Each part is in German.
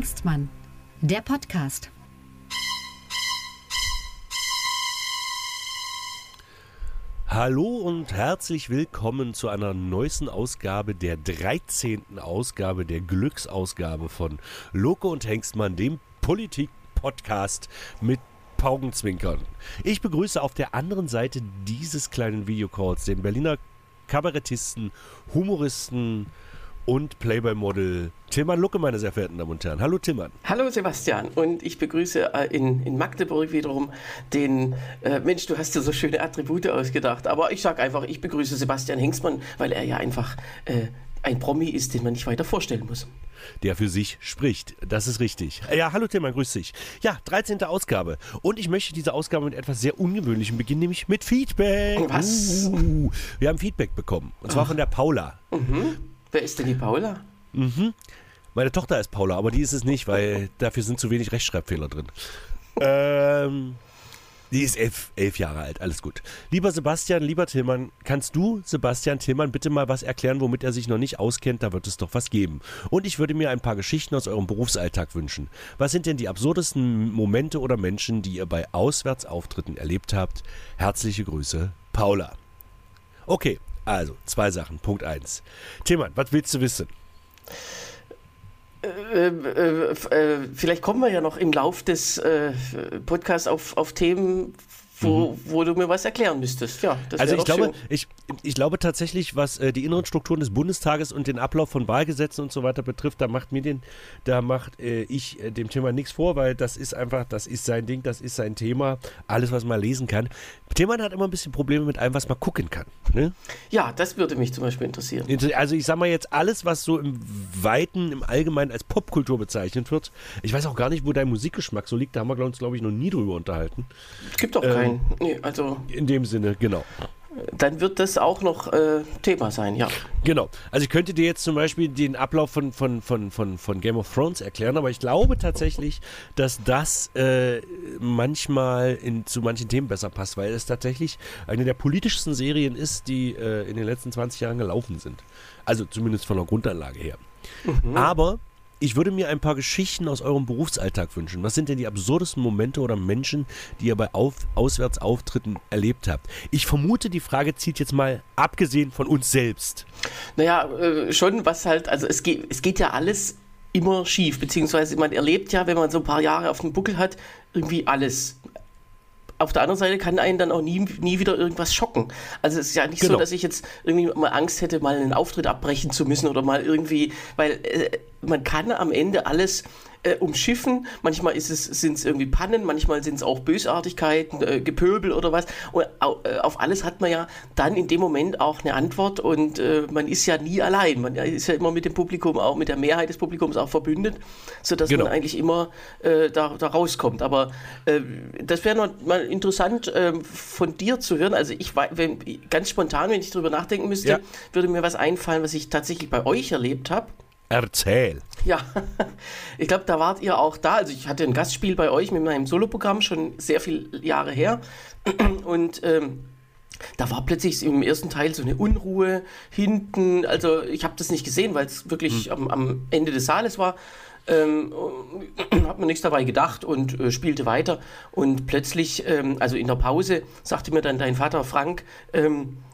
Hengstmann, der Podcast. Hallo und herzlich willkommen zu einer neuesten Ausgabe, der 13. Ausgabe, der Glücksausgabe von Loco und Hengstmann, dem Politik-Podcast mit Paugenzwinkern. Ich begrüße auf der anderen Seite dieses kleinen Videocalls den Berliner Kabarettisten, Humoristen, und Playboy-Model Tillmann Lucke, meine sehr verehrten Damen und Herren. Hallo Tillmann. Hallo Sebastian und ich begrüße äh, in, in Magdeburg wiederum den, äh, Mensch, du hast dir so schöne Attribute ausgedacht, aber ich sage einfach, ich begrüße Sebastian Hengstmann, weil er ja einfach äh, ein Promi ist, den man nicht weiter vorstellen muss. Der für sich spricht. Das ist richtig. Ja, hallo Tillmann, grüß dich. Ja, 13. Ausgabe. Und ich möchte diese Ausgabe mit etwas sehr Ungewöhnlichem beginnen, nämlich mit Feedback. Was? Uh, wir haben Feedback bekommen. Und zwar Ach. von der Paula. Mhm. Wer ist denn die Paula? Mhm. Meine Tochter ist Paula, aber die ist es nicht, weil dafür sind zu wenig Rechtschreibfehler drin. ähm, die ist elf, elf Jahre alt, alles gut. Lieber Sebastian, lieber Tillmann, kannst du, Sebastian Tillmann, bitte mal was erklären, womit er sich noch nicht auskennt? Da wird es doch was geben. Und ich würde mir ein paar Geschichten aus eurem Berufsalltag wünschen. Was sind denn die absurdesten Momente oder Menschen, die ihr bei Auswärtsauftritten erlebt habt? Herzliche Grüße, Paula. Okay, also, zwei Sachen. Punkt eins. Tillmann, was willst du wissen? Äh, äh, äh, vielleicht kommen wir ja noch im Lauf des äh, Podcasts auf, auf Themen, wo, mhm. wo du mir was erklären müsstest. Ja, also ich glaube, ich, ich glaube tatsächlich, was äh, die inneren Strukturen des Bundestages und den Ablauf von Wahlgesetzen und so weiter betrifft, da macht mir den, da macht äh, ich äh, dem Thema nichts vor, weil das ist einfach, das ist sein Ding, das ist sein Thema, alles, was man lesen kann. Thema hat immer ein bisschen Probleme mit allem, was man gucken kann. Ne? Ja, das würde mich zum Beispiel interessieren. Also ich sag mal jetzt alles, was so im Weiten, im Allgemeinen als Popkultur bezeichnet wird. Ich weiß auch gar nicht, wo dein Musikgeschmack so liegt. Da haben wir uns, glaube ich, noch nie drüber unterhalten. Es gibt doch ähm, keinen. Nee, also in dem Sinne, genau dann wird das auch noch äh, Thema sein, ja. Genau. Also ich könnte dir jetzt zum Beispiel den Ablauf von, von, von, von, von Game of Thrones erklären, aber ich glaube tatsächlich, dass das äh, manchmal in, zu manchen Themen besser passt, weil es tatsächlich eine der politischsten Serien ist, die äh, in den letzten 20 Jahren gelaufen sind. Also zumindest von der Grundanlage her. Mhm. Aber ich würde mir ein paar Geschichten aus eurem Berufsalltag wünschen. Was sind denn die absurdesten Momente oder Menschen, die ihr bei Auf Auswärtsauftritten erlebt habt? Ich vermute, die Frage zieht jetzt mal abgesehen von uns selbst. Naja, äh, schon, was halt, also es geht, es geht ja alles immer schief, beziehungsweise man erlebt ja, wenn man so ein paar Jahre auf dem Buckel hat, irgendwie alles auf der anderen Seite kann einen dann auch nie, nie wieder irgendwas schocken. Also es ist ja nicht genau. so, dass ich jetzt irgendwie mal Angst hätte, mal einen Auftritt abbrechen zu müssen oder mal irgendwie, weil äh, man kann am Ende alles äh, umschiffen. Manchmal ist es, sind es irgendwie Pannen, manchmal sind es auch Bösartigkeiten, äh, Gepöbel oder was. Und äh, auf alles hat man ja dann in dem Moment auch eine Antwort und äh, man ist ja nie allein. Man ist ja immer mit dem Publikum, auch mit der Mehrheit des Publikums auch verbündet, sodass genau. man eigentlich immer äh, da, da rauskommt. Aber äh, das wäre noch mal interessant ähm, von dir zu hören. Also ich wenn, ganz spontan, wenn ich darüber nachdenken müsste, ja. würde mir was einfallen, was ich tatsächlich bei euch erlebt habe. Erzähl. Ja, ich glaube, da wart ihr auch da. Also ich hatte ein Gastspiel bei euch mit meinem Soloprogramm schon sehr viele Jahre her. Und ähm, da war plötzlich im ersten Teil so eine Unruhe hinten. Also ich habe das nicht gesehen, weil es wirklich hm. am, am, Ende des Saales war. Ähm, habe mir nichts dabei gedacht und äh, spielte weiter. Und plötzlich, ähm, also in der Pause, sagte mir dann dein Vater Frank, ähm, äh,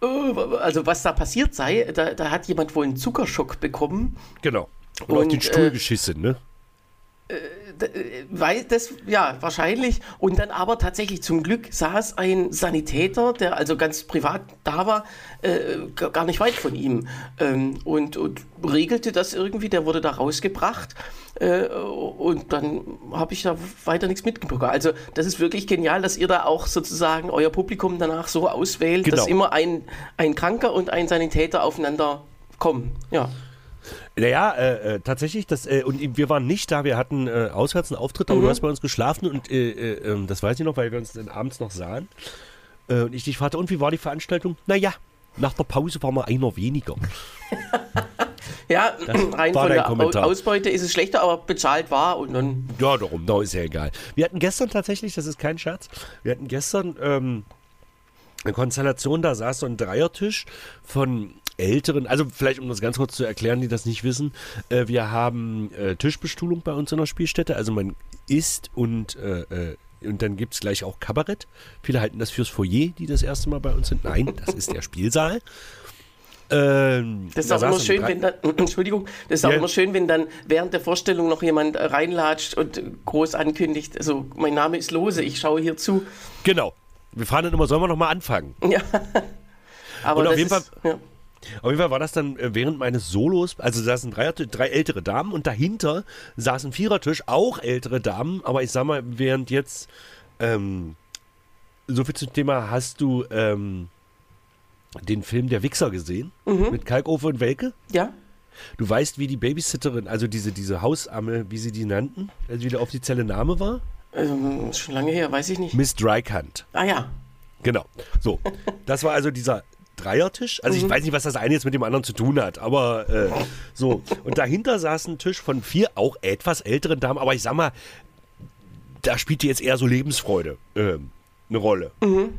also was da passiert sei, da, da hat jemand wohl einen Zuckerschock bekommen. Genau. Und, und auf den Stuhl äh, geschissen, ne? Äh, weil das, ja, wahrscheinlich. Und dann aber tatsächlich zum Glück saß ein Sanitäter, der also ganz privat da war, äh, gar nicht weit von ihm ähm, und, und regelte das irgendwie. Der wurde da rausgebracht äh, und dann habe ich da weiter nichts mitbekommen. Also, das ist wirklich genial, dass ihr da auch sozusagen euer Publikum danach so auswählt, genau. dass immer ein, ein Kranker und ein Sanitäter aufeinander kommen. Ja. Naja, äh, äh, tatsächlich, das, äh, und wir waren nicht da, wir hatten äh, auswärts einen Auftritt, aber mhm. du hast bei uns geschlafen und äh, äh, ähm, das weiß ich noch, weil wir uns dann abends noch sahen. und ich dich fragte, und wie war die Veranstaltung? Naja, nach der Pause war mal einer weniger. ja, rein von der Kommentar. Ausbeute ist es schlechter, aber bezahlt war und dann. Ja, darum, da ist ja egal. Wir hatten gestern tatsächlich, das ist kein Scherz, wir hatten gestern ähm, eine Konstellation, da saß so ein Dreiertisch von älteren, also vielleicht um das ganz kurz zu erklären, die das nicht wissen, äh, wir haben äh, Tischbestuhlung bei uns in der Spielstätte, also man isst und äh, äh und dann gibt es gleich auch Kabarett. Viele halten das fürs Foyer, die das erste Mal bei uns sind. Nein, das ist der Spielsaal. Ähm, das ist auch immer schön, wenn dann, Entschuldigung, das ist ja. auch immer schön, wenn dann während der Vorstellung noch jemand reinlatscht und groß ankündigt, also mein Name ist Lose, ich schaue hier zu. Genau. Wir fahren dann immer, sollen wir noch mal anfangen? Ja. Aber und auf jeden, ist, Fall, ja. Auf jeden Fall war das dann äh, während meines Solos, also saßen drei, drei ältere Damen und dahinter saßen Vierertisch, auch ältere Damen, aber ich sag mal, während jetzt ähm, so viel zum Thema, hast du ähm, den Film Der Wichser gesehen? Mhm. Mit Kalkofe und Welke? Ja. Du weißt, wie die Babysitterin, also diese, diese Hausamme, wie sie die nannten, also wie der offizielle Name war? Ähm, schon lange her, weiß ich nicht. Miss Drycunt. Ah ja. Genau. So, das war also dieser Dreiertisch. Also mhm. ich weiß nicht, was das eine jetzt mit dem anderen zu tun hat, aber äh, so. Und dahinter saß ein Tisch von vier auch etwas älteren Damen, aber ich sag mal, da spielte jetzt eher so Lebensfreude äh, eine Rolle. Mhm.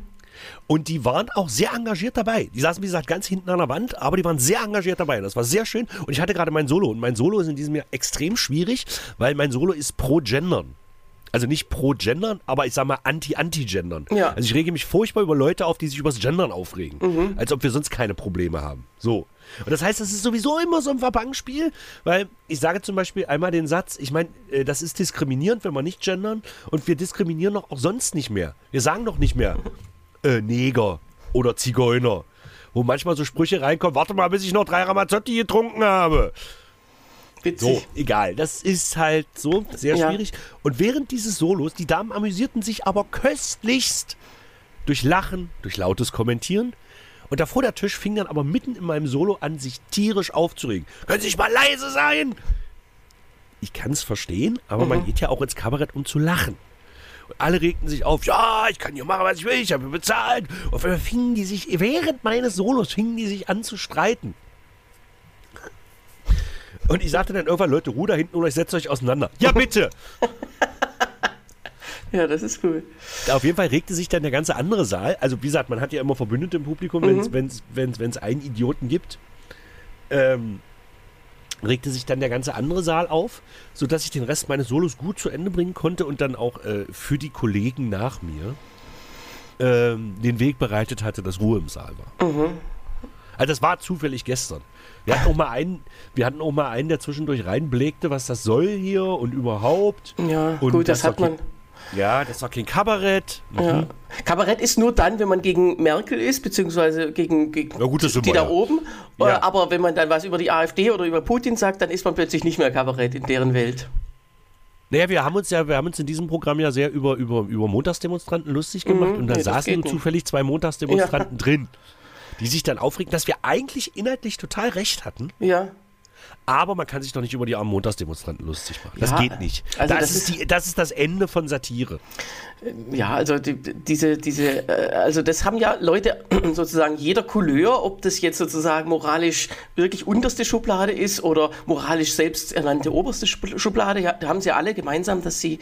Und die waren auch sehr engagiert dabei. Die saßen, wie gesagt, ganz hinten an der Wand, aber die waren sehr engagiert dabei. Das war sehr schön. Und ich hatte gerade mein Solo. Und mein Solo ist in diesem Jahr extrem schwierig, weil mein Solo ist pro Gendern. Also nicht pro Gendern, aber ich sag mal anti-anti-Gendern. Ja. Also ich rege mich furchtbar über Leute auf, die sich übers Gendern aufregen. Mhm. Als ob wir sonst keine Probleme haben. So. Und das heißt, das ist sowieso immer so ein Verbangspiel, weil ich sage zum Beispiel einmal den Satz, ich meine, äh, das ist diskriminierend, wenn wir nicht gendern und wir diskriminieren doch auch sonst nicht mehr. Wir sagen doch nicht mehr äh, Neger oder Zigeuner, wo manchmal so Sprüche reinkommen, warte mal, bis ich noch drei Ramazzotti getrunken habe. Witzig. So, egal. Das ist halt so sehr ja. schwierig. Und während dieses Solos, die Damen amüsierten sich aber köstlichst durch Lachen, durch lautes Kommentieren. Und davor der Tisch fing dann aber mitten in meinem Solo an, sich tierisch aufzuregen. Können Sie sich mal leise sein? Ich kann es verstehen, aber mhm. man geht ja auch ins Kabarett, um zu lachen. Und alle regten sich auf, ja, ich kann hier machen, was ich will, ich habe bezahlt. Und fingen die sich, während meines Solos, fingen die sich an zu streiten. Und ich sagte dann irgendwann, Leute, ruh da hinten oder ich setze euch auseinander. Ja, bitte! Ja, das ist cool. Auf jeden Fall regte sich dann der ganze andere Saal. Also, wie gesagt, man hat ja immer Verbündete im Publikum, mhm. wenn es einen Idioten gibt. Ähm, regte sich dann der ganze andere Saal auf, sodass ich den Rest meines Solos gut zu Ende bringen konnte und dann auch äh, für die Kollegen nach mir ähm, den Weg bereitet hatte, dass Ruhe im Saal war. Mhm. Also das war zufällig gestern. Wir hatten auch mal einen, wir hatten auch mal einen, der zwischendurch reinblegte, was das soll hier und überhaupt. Ja, und gut, das, das hat man. Ja, das war kein Kabarett. Mhm. Ja. Kabarett ist nur dann, wenn man gegen Merkel ist, beziehungsweise gegen, gegen ja, gut, die da oben. Ja. Äh, aber wenn man dann was über die AfD oder über Putin sagt, dann ist man plötzlich nicht mehr Kabarett in deren Welt. Naja, wir haben uns ja, wir haben uns in diesem Programm ja sehr über, über, über Montagsdemonstranten lustig gemacht mhm, und da nee, saßen zufällig zwei Montagsdemonstranten drin die sich dann aufregen, dass wir eigentlich inhaltlich total recht hatten. Ja. Aber man kann sich doch nicht über die armen Montagsdemonstranten lustig machen. Das ja, geht nicht. Also das, das, ist die, das ist das Ende von Satire. Ja, also die, diese, diese, äh, also das haben ja Leute sozusagen jeder Couleur, ob das jetzt sozusagen moralisch wirklich unterste Schublade ist oder moralisch selbsternannte oberste Schublade, ja, da haben sie alle gemeinsam, dass sie,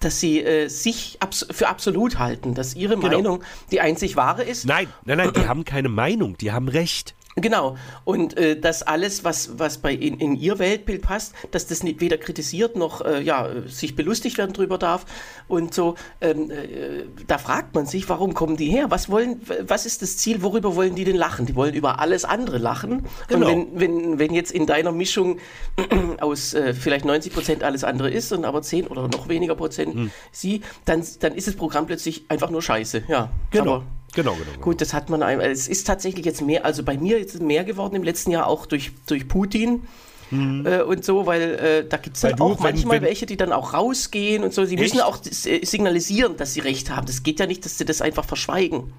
dass sie äh, sich abs für absolut halten, dass ihre genau. Meinung die einzig wahre ist. Nein, nein, nein, die haben keine Meinung, die haben Recht. Genau. Und äh, dass alles, was, was bei in, in ihr Weltbild passt, dass das nicht weder kritisiert noch äh, ja, sich belustigt werden drüber darf und so. Ähm, äh, da fragt man sich, warum kommen die her? Was wollen, was ist das Ziel? Worüber wollen die denn lachen? Die wollen über alles andere lachen. Genau. Und wenn, wenn, wenn jetzt in deiner Mischung aus äh, vielleicht 90 Prozent alles andere ist und aber 10 oder noch weniger Prozent hm. sie, dann, dann ist das Programm plötzlich einfach nur Scheiße. Ja. Genau. Aber, Genau, genau, genau. Gut, das hat man einmal. Es ist tatsächlich jetzt mehr, also bei mir ist es mehr geworden im letzten Jahr auch durch, durch Putin. Mhm. Äh, und so, weil äh, da gibt es dann auch manchmal wenn, welche, die dann auch rausgehen und so. Sie müssen auch äh, signalisieren, dass sie recht haben. Das geht ja nicht, dass sie das einfach verschweigen.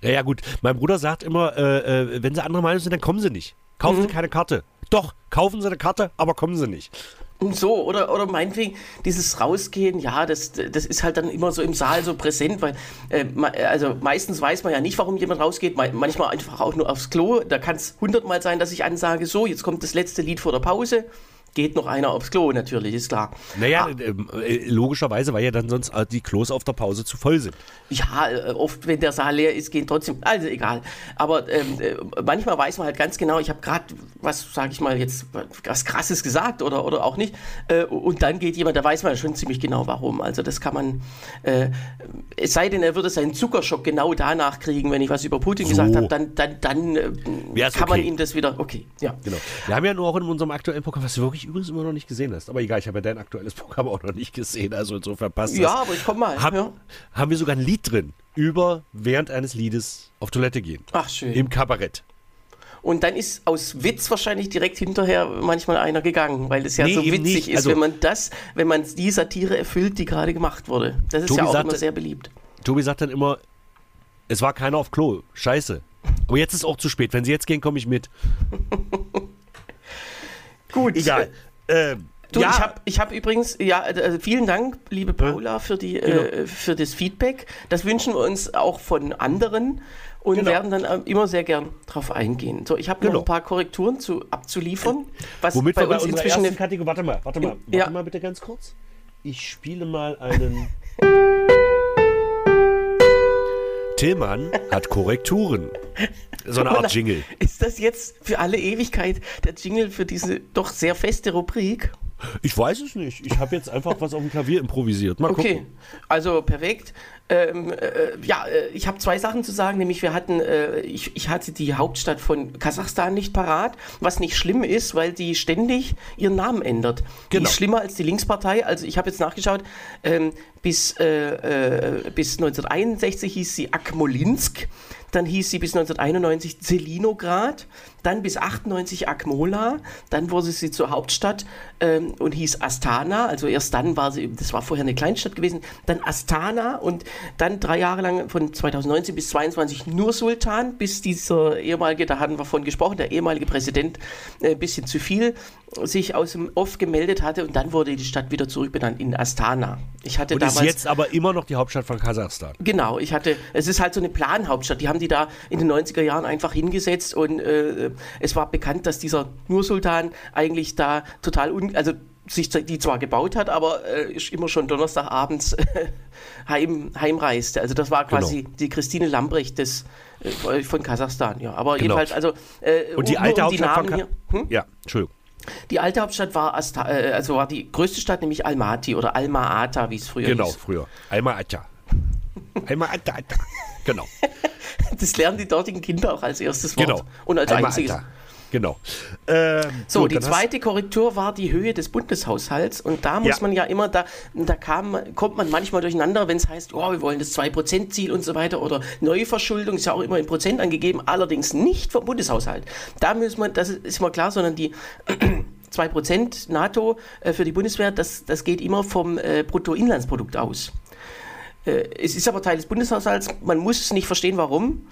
Ja, ja, gut. Mein Bruder sagt immer, äh, äh wenn sie anderer Meinung sind, dann kommen sie nicht. Kaufen mhm. sie keine Karte. Doch, kaufen sie eine Karte, aber kommen sie nicht. So, oder, oder meinetwegen dieses Rausgehen, ja, das, das ist halt dann immer so im Saal so präsent, weil äh, also meistens weiß man ja nicht, warum jemand rausgeht, manchmal einfach auch nur aufs Klo. Da kann es hundertmal sein, dass ich ansage, so, jetzt kommt das letzte Lied vor der Pause. Geht noch einer aufs Klo, natürlich, ist klar. Naja, Ah. äh, äh, logischerweise, weil ja dann sonst äh, die Klos auf der Pause zu voll sind. Ja, äh, oft, wenn der Saal leer ist, gehen trotzdem, also egal. Aber ähm, äh, manchmal weiß man halt ganz genau, ich habe gerade was, sage ich mal, jetzt was Krasses gesagt oder, oder auch nicht. Äh, und dann geht jemand, da weiß man schon ziemlich genau warum. Also das kann man, äh, es sei denn, er würde seinen Zuckerschock genau danach kriegen, wenn ich was über Putin So. gesagt habe, dann, dann, dann äh, Ja, kann man okay. ihm das wieder, okay, ja. Genau. Wir haben ja nur auch in unserem aktuellen Programm, was wirklich übrigens immer noch nicht gesehen hast. Aber egal, ich habe ja dein aktuelles Programm auch noch nicht gesehen, also insofern passt das. Ja, aber ich komme mal. Hab, ja. Haben wir sogar ein Lied drin über während eines Liedes auf Toilette gehen. Ach, schön. Im Kabarett. Und dann ist aus Witz wahrscheinlich direkt hinterher manchmal einer gegangen, weil es ja Nee, so witzig ist, Also- wenn man das, wenn man die Satire erfüllt, die gerade gemacht wurde. Das ist Tobi ja auch sagte- immer sehr beliebt. Tobi sagt dann immer, es war keiner auf Klo. Scheiße. Aber jetzt ist auch zu spät. Wenn sie jetzt gehen, komme ich mit. Gut. Egal. Ähm, Du, ja, ich habe ich hab übrigens, ja, also vielen Dank, liebe Paula, für, die, Genau. äh, für das Feedback. Das wünschen wir uns auch von anderen und Genau. werden dann immer sehr gern drauf eingehen. So, ich habe Genau. noch ein paar Korrekturen zu, abzuliefern, was womit bei wir bei uns inzwischen Kategorie... Warte mal, warte mal. Warte Ja. mal bitte ganz kurz. Ich spiele mal einen... Tillmann hat Korrekturen. So eine Art Jingle. Ist das jetzt für alle Ewigkeit der Jingle für diese doch sehr feste Rubrik? Ich weiß es nicht. Ich habe jetzt einfach was auf dem Klavier improvisiert. Mal Okay, gucken. also perfekt. Ähm, äh, ja, äh, ich habe zwei Sachen zu sagen, nämlich wir hatten, äh, ich, ich hatte die Hauptstadt von Kasachstan nicht parat, was nicht schlimm ist, weil die ständig ihren Namen ändert. Die Genau. ist schlimmer als die Linkspartei. Also ich habe jetzt nachgeschaut, ähm, bis, äh, äh, bis 1961 hieß sie Akmolinsk, dann hieß sie bis 1991 Zelinograd, dann bis 98 Akmola, dann wurde sie zur Hauptstadt ähm, und hieß Astana, also erst dann war sie, das war vorher eine Kleinstadt gewesen, dann Astana und dann drei Jahre lang von 2019 bis 22 nur Sultan, bis dieser ehemalige, da hatten wir von gesprochen, der ehemalige Präsident äh, ein bisschen zu viel sich aus dem Off gemeldet hatte und dann wurde die Stadt wieder zurückbenannt in Astana. Ich hatte Und ist damals jetzt aber immer noch die Hauptstadt von Kasachstan. Genau, ich hatte, es ist halt so eine Planhauptstadt, die haben die da in den 90er Jahren einfach hingesetzt und äh, es war bekannt, dass dieser Nursultan eigentlich da total, un, also sich die zwar gebaut hat, aber äh, ist immer schon Donnerstagabends äh, heim, heimreiste. Also das war quasi Genau. die Christine Lambrecht des, äh, von Kasachstan, ja. Aber jedenfalls, also äh, Und die alte um die Hauptstadt von Namen Ka hier. Hm? Ja, Entschuldigung. Die alte Hauptstadt war, Asta, äh, also war die größte Stadt, nämlich Almaty oder Alma-Ata, wie es früher Genau, hieß. früher. Atja. Einmal Atja, Atja. Genau. Das lernen die dortigen Kinder auch als erstes Wort. Genau. Und als Einmal einziges. Atja. Genau. Ähm, So, gut, die hast- zweite Korrektur war die Höhe des Bundeshaushalts. Und da muss Ja. man ja immer, da, da kam, kommt man manchmal durcheinander, wenn es heißt, oh, wir wollen das 2%-Ziel und so weiter oder Neuverschuldung, ist ja auch immer in Prozent angegeben, allerdings nicht vom Bundeshaushalt. Da muss man, das ist immer klar, sondern die 2% NATO äh, für die Bundeswehr, das, das geht immer vom äh, Bruttoinlandsprodukt aus. Äh, es ist aber Teil des Bundeshaushalts, man muss es nicht verstehen, warum.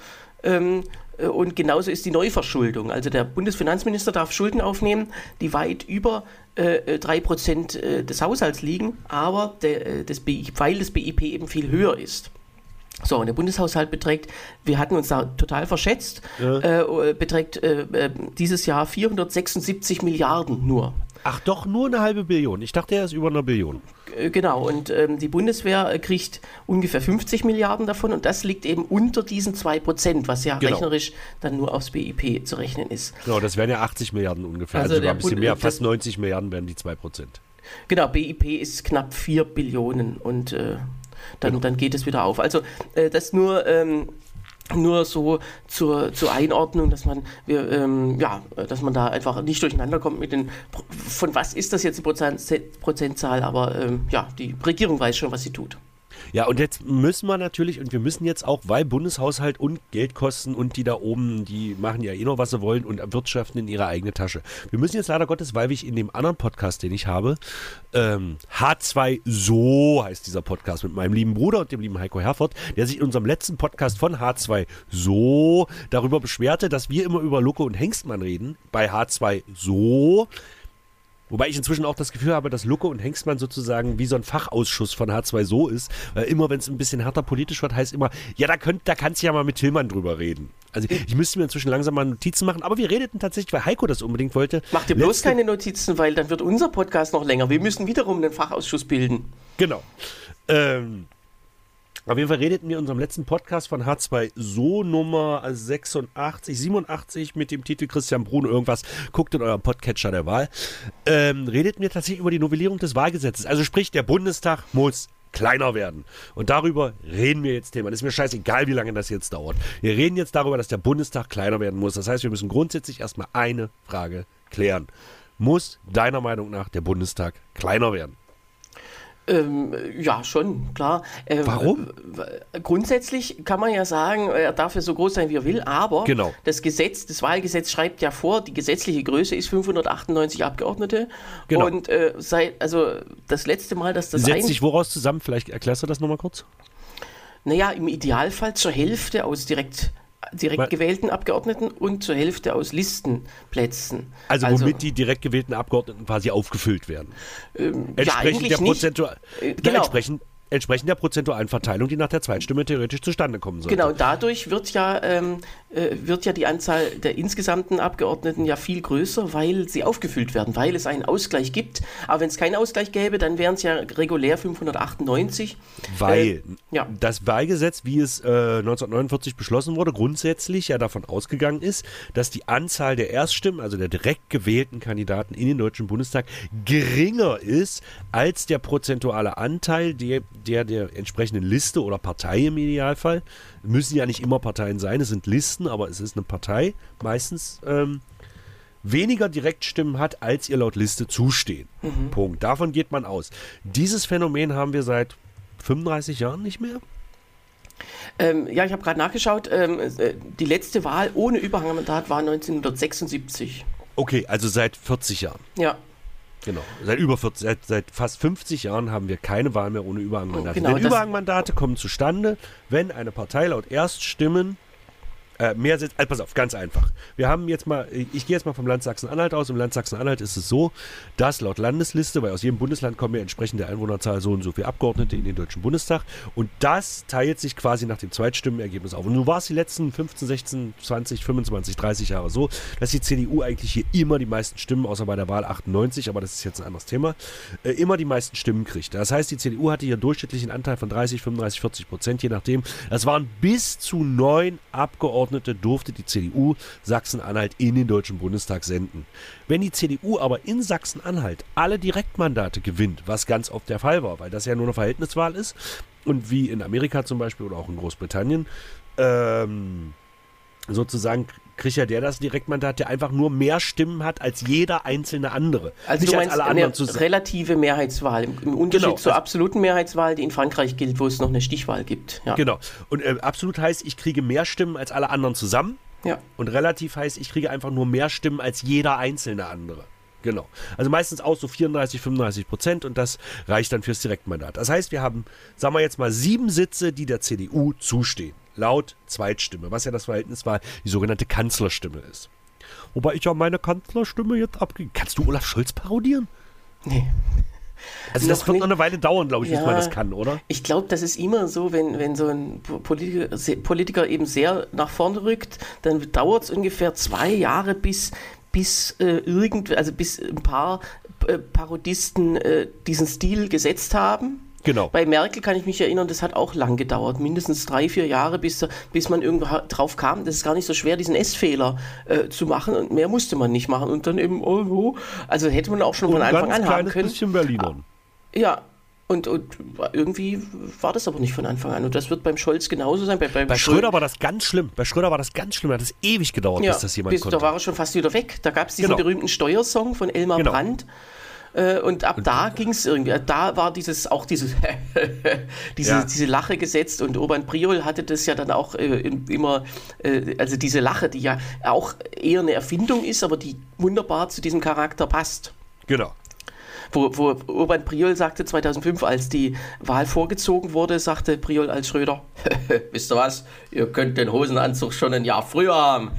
Ähm, äh, und genauso ist die Neuverschuldung. Also der Bundesfinanzminister darf Schulden aufnehmen, die weit über äh, 3% äh, des Haushalts liegen, aber der, äh, das BI, weil das BIP eben viel höher ist. So, und der Bundeshaushalt beträgt, wir hatten uns da total verschätzt, äh, beträgt äh, äh, dieses Jahr 476 Milliarden nur. Ach doch, nur eine halbe Billion. Ich dachte, er ist über einer Billion. Genau, und ähm, die Bundeswehr äh, kriegt ungefähr 50 Milliarden davon und das liegt eben unter diesen 2%, was ja Genau. rechnerisch dann nur aufs BIP zu rechnen ist. Genau, das wären ja 80 Milliarden ungefähr. Also Also, ein bisschen Bund- mehr. Fast 90 Milliarden wären die 2%. Genau, BIP ist knapp 4 Billionen und äh, dann, Genau. dann geht es wieder auf. Also äh, das nur. Ähm, nur so zur, zur Einordnung, dass man, wir, ähm, ja, dass man da einfach nicht durcheinander kommt mit den, von was ist das jetzt die Prozent, Prozentzahl, aber ähm, ja, die Regierung weiß schon, was sie tut. Ja, und jetzt müssen wir natürlich, und wir müssen jetzt auch, weil Bundeshaushalt und Geldkosten und die da oben, die machen ja eh noch, was sie wollen und wirtschaften in ihre eigene Tasche. Wir müssen jetzt leider Gottes, weil ich in dem anderen Podcast, den ich habe, ähm, H2 So heißt dieser Podcast mit meinem lieben Bruder und dem lieben Heiko Herford, der sich in unserem letzten Podcast von H2 So darüber beschwerte, dass wir immer über Lucke und Hengstmann reden. Bei H2 So Wobei ich inzwischen auch das Gefühl habe, dass Lucke und Hengstmann sozusagen wie so ein Fachausschuss von H2 so ist. Weil immer, wenn es ein bisschen härter politisch wird, heißt immer, ja, da, könnt, da kannst du ja mal mit Tillmann drüber reden. Also ich müsste mir inzwischen langsam mal Notizen machen, aber wir redeten tatsächlich, weil Heiko das unbedingt wollte. Mach dir bloß Letzte- keine Notizen, weil dann wird unser Podcast noch länger. Wir müssen wiederum einen Fachausschuss bilden. Genau. Ähm, auf jeden Fall redeten wir in unserem letzten Podcast von H2 So Nummer 86, 87 mit dem Titel Christian Brun irgendwas. Guckt in eurem Podcatcher der Wahl. Ähm, redeten wir tatsächlich über die Novellierung des Wahlgesetzes. Also sprich, der Bundestag muss kleiner werden. Und darüber reden wir jetzt Thema. Das ist mir scheißegal, wie lange das jetzt dauert. Wir reden jetzt darüber, dass der Bundestag kleiner werden muss. Das heißt, wir müssen grundsätzlich erstmal eine Frage klären. Muss deiner Meinung nach der Bundestag kleiner werden? Ähm, ja, schon, klar. Ähm, Warum? äh, Grundsätzlich kann man ja sagen, er darf ja so groß sein, wie er will, aber Genau. das Gesetz, das Wahlgesetz schreibt ja vor, die gesetzliche Größe ist 598 Abgeordnete. Genau. Und äh, seit, also das letzte Mal, dass das Setzt sich woraus zusammen? Vielleicht erklärst du das nochmal kurz? naja, im Idealfall zur Hälfte aus direkt, direkt Weil- gewählten Abgeordneten und zur Hälfte aus Listenplätzen. Also, womit die direkt gewählten Abgeordneten quasi aufgefüllt werden. ähm, ja, Entsprechend, eigentlich der, nicht. Prozentu Äh, Na, genau. entsprechend, entsprechend der prozentualen Verteilung, die nach der Zweitstimme theoretisch zustande kommen sollte. Genau, dadurch wird ja, ähm, äh, wird ja die Anzahl der insgesamten Abgeordneten ja viel größer, weil sie aufgefüllt werden, weil es einen Ausgleich gibt. Aber wenn es keinen Ausgleich gäbe, dann wären es ja regulär 598. Weil Äh, ja. das Wahlgesetz, wie es äh, 1949 beschlossen wurde, grundsätzlich ja davon ausgegangen ist, dass die Anzahl der Erststimmen, also der direkt gewählten Kandidaten in den Deutschen Bundestag, geringer ist als der prozentuale Anteil der, der der entsprechenden Liste oder Partei im Idealfall. Müssen ja nicht immer Parteien sein, es sind Listen, aber es ist eine Partei meistens. Ähm, weniger Direktstimmen hat, als ihr laut Liste zustehen. Punkt. Davon geht man aus. Dieses Phänomen haben wir seit 35 Jahren nicht mehr. Ähm, ja, ich habe gerade nachgeschaut. Ähm, äh, die letzte Wahl ohne Überhangmandat war 1976. Okay, also seit 40 Jahren. Ja, Genau. Seit über 40, seit, seit fast 50 Jahren haben wir keine Wahl mehr ohne Überhangmandate. Genau, Denn Überhangmandate kommen zustande, wenn eine Partei laut Erststimmen äh, mehr sitzt. Also pass auf, ganz einfach. Wir haben jetzt mal, ich gehe jetzt mal vom Land Sachsen-Anhalt aus. Im Land Sachsen-Anhalt ist es so, dass laut Landesliste, weil aus jedem Bundesland kommen ja entsprechend der Einwohnerzahl so und so viele Abgeordnete in den Deutschen Bundestag. Und das teilt sich quasi nach dem Zweitstimmenergebnis auf. Und nun war es die letzten 15, 16, 20, 25, 30 Jahre so, dass die CDU eigentlich hier immer die meisten Stimmen, außer bei der Wahl 98, aber das ist jetzt ein anderes Thema, äh, immer die meisten Stimmen kriegt. Das heißt, die CDU hatte hier durchschnittlich einen Anteil von 30, 35, 40 Prozent, je nachdem. Das waren bis zu neun Abgeordnete durfte die CDU Sachsen-Anhalt in den Deutschen Bundestag senden. Wenn die CDU aber in Sachsen-Anhalt alle Direktmandate gewinnt, was ganz oft der Fall war, weil das ja nur eine Verhältniswahl ist, und wie in Amerika zum Beispiel oder auch in Großbritannien, ähm, sozusagen kriegt ja der das Direktmandat, der einfach nur mehr Stimmen hat als jeder einzelne andere. also Nicht du als meinst alle eine anderen zusammen. relative Mehrheitswahl im, im Unterschied Genau, zur also- absoluten Mehrheitswahl, die in Frankreich gilt, wo es noch eine Stichwahl gibt. Ja. Genau. Und äh, absolut heißt, ich kriege mehr Stimmen als alle anderen zusammen. Ja. Und relativ heißt, ich kriege einfach nur mehr Stimmen als jeder einzelne andere. Genau. Also meistens auch so 34, 35 Prozent und das reicht dann fürs Direktmandat. Das heißt, wir haben, sagen wir jetzt mal, sieben Sitze, die der CDU zustehen. Laut Zweitstimme, was ja das Verhältnis war, die sogenannte Kanzlerstimme ist. Wobei ich ja meine Kanzlerstimme jetzt abgegeben. Kannst du Olaf Scholz parodieren? Nee. Also das Noch wird nicht. noch eine Weile dauern, glaube ich, bis Ja. man das kann, oder? Ich glaube, das ist immer so, wenn, wenn so ein Po- Politiker, Politiker eben sehr nach vorne rückt, dann dauert es ungefähr zwei Jahre, bis, bis äh, irgend, also bis ein paar äh, Parodisten äh, diesen Stil gesetzt haben. Genau. Bei Merkel kann ich mich erinnern, das hat auch lang gedauert, mindestens drei, vier Jahre, bis, bis man irgendwo drauf kam. Das ist gar nicht so schwer, diesen S-Fehler äh, zu machen und mehr musste man nicht machen. Und dann eben, oh, oh. also hätte man auch schon von ein Anfang an haben kleines können. bisschen Berlinern. Ja, und, und irgendwie war das aber nicht von Anfang an. Und das wird beim Scholz genauso sein. Bei, beim Bei Schrö- Schröder war das ganz schlimm. Bei Schröder war das ganz schlimm. Hat es ewig gedauert, ja, bis das jemand bis, konnte. da war er schon fast wieder weg. Da gab es diesen Genau. berühmten Steuersong von Elmar Genau. Brandt. Äh, Und ab da ging es irgendwie, da war dieses, auch dieses, diese, Ja. diese Lache gesetzt und Urban Priol hatte das ja dann auch äh, im- immer, äh, also diese Lache, die ja auch eher eine Erfindung ist, aber die wunderbar zu diesem Charakter passt. genau. Wo, wo Urban Priol sagte 2005, als die Wahl vorgezogen wurde, sagte Priol als Schröder, wisst ihr was, ihr könnt den Hosenanzug schon ein Jahr früher haben.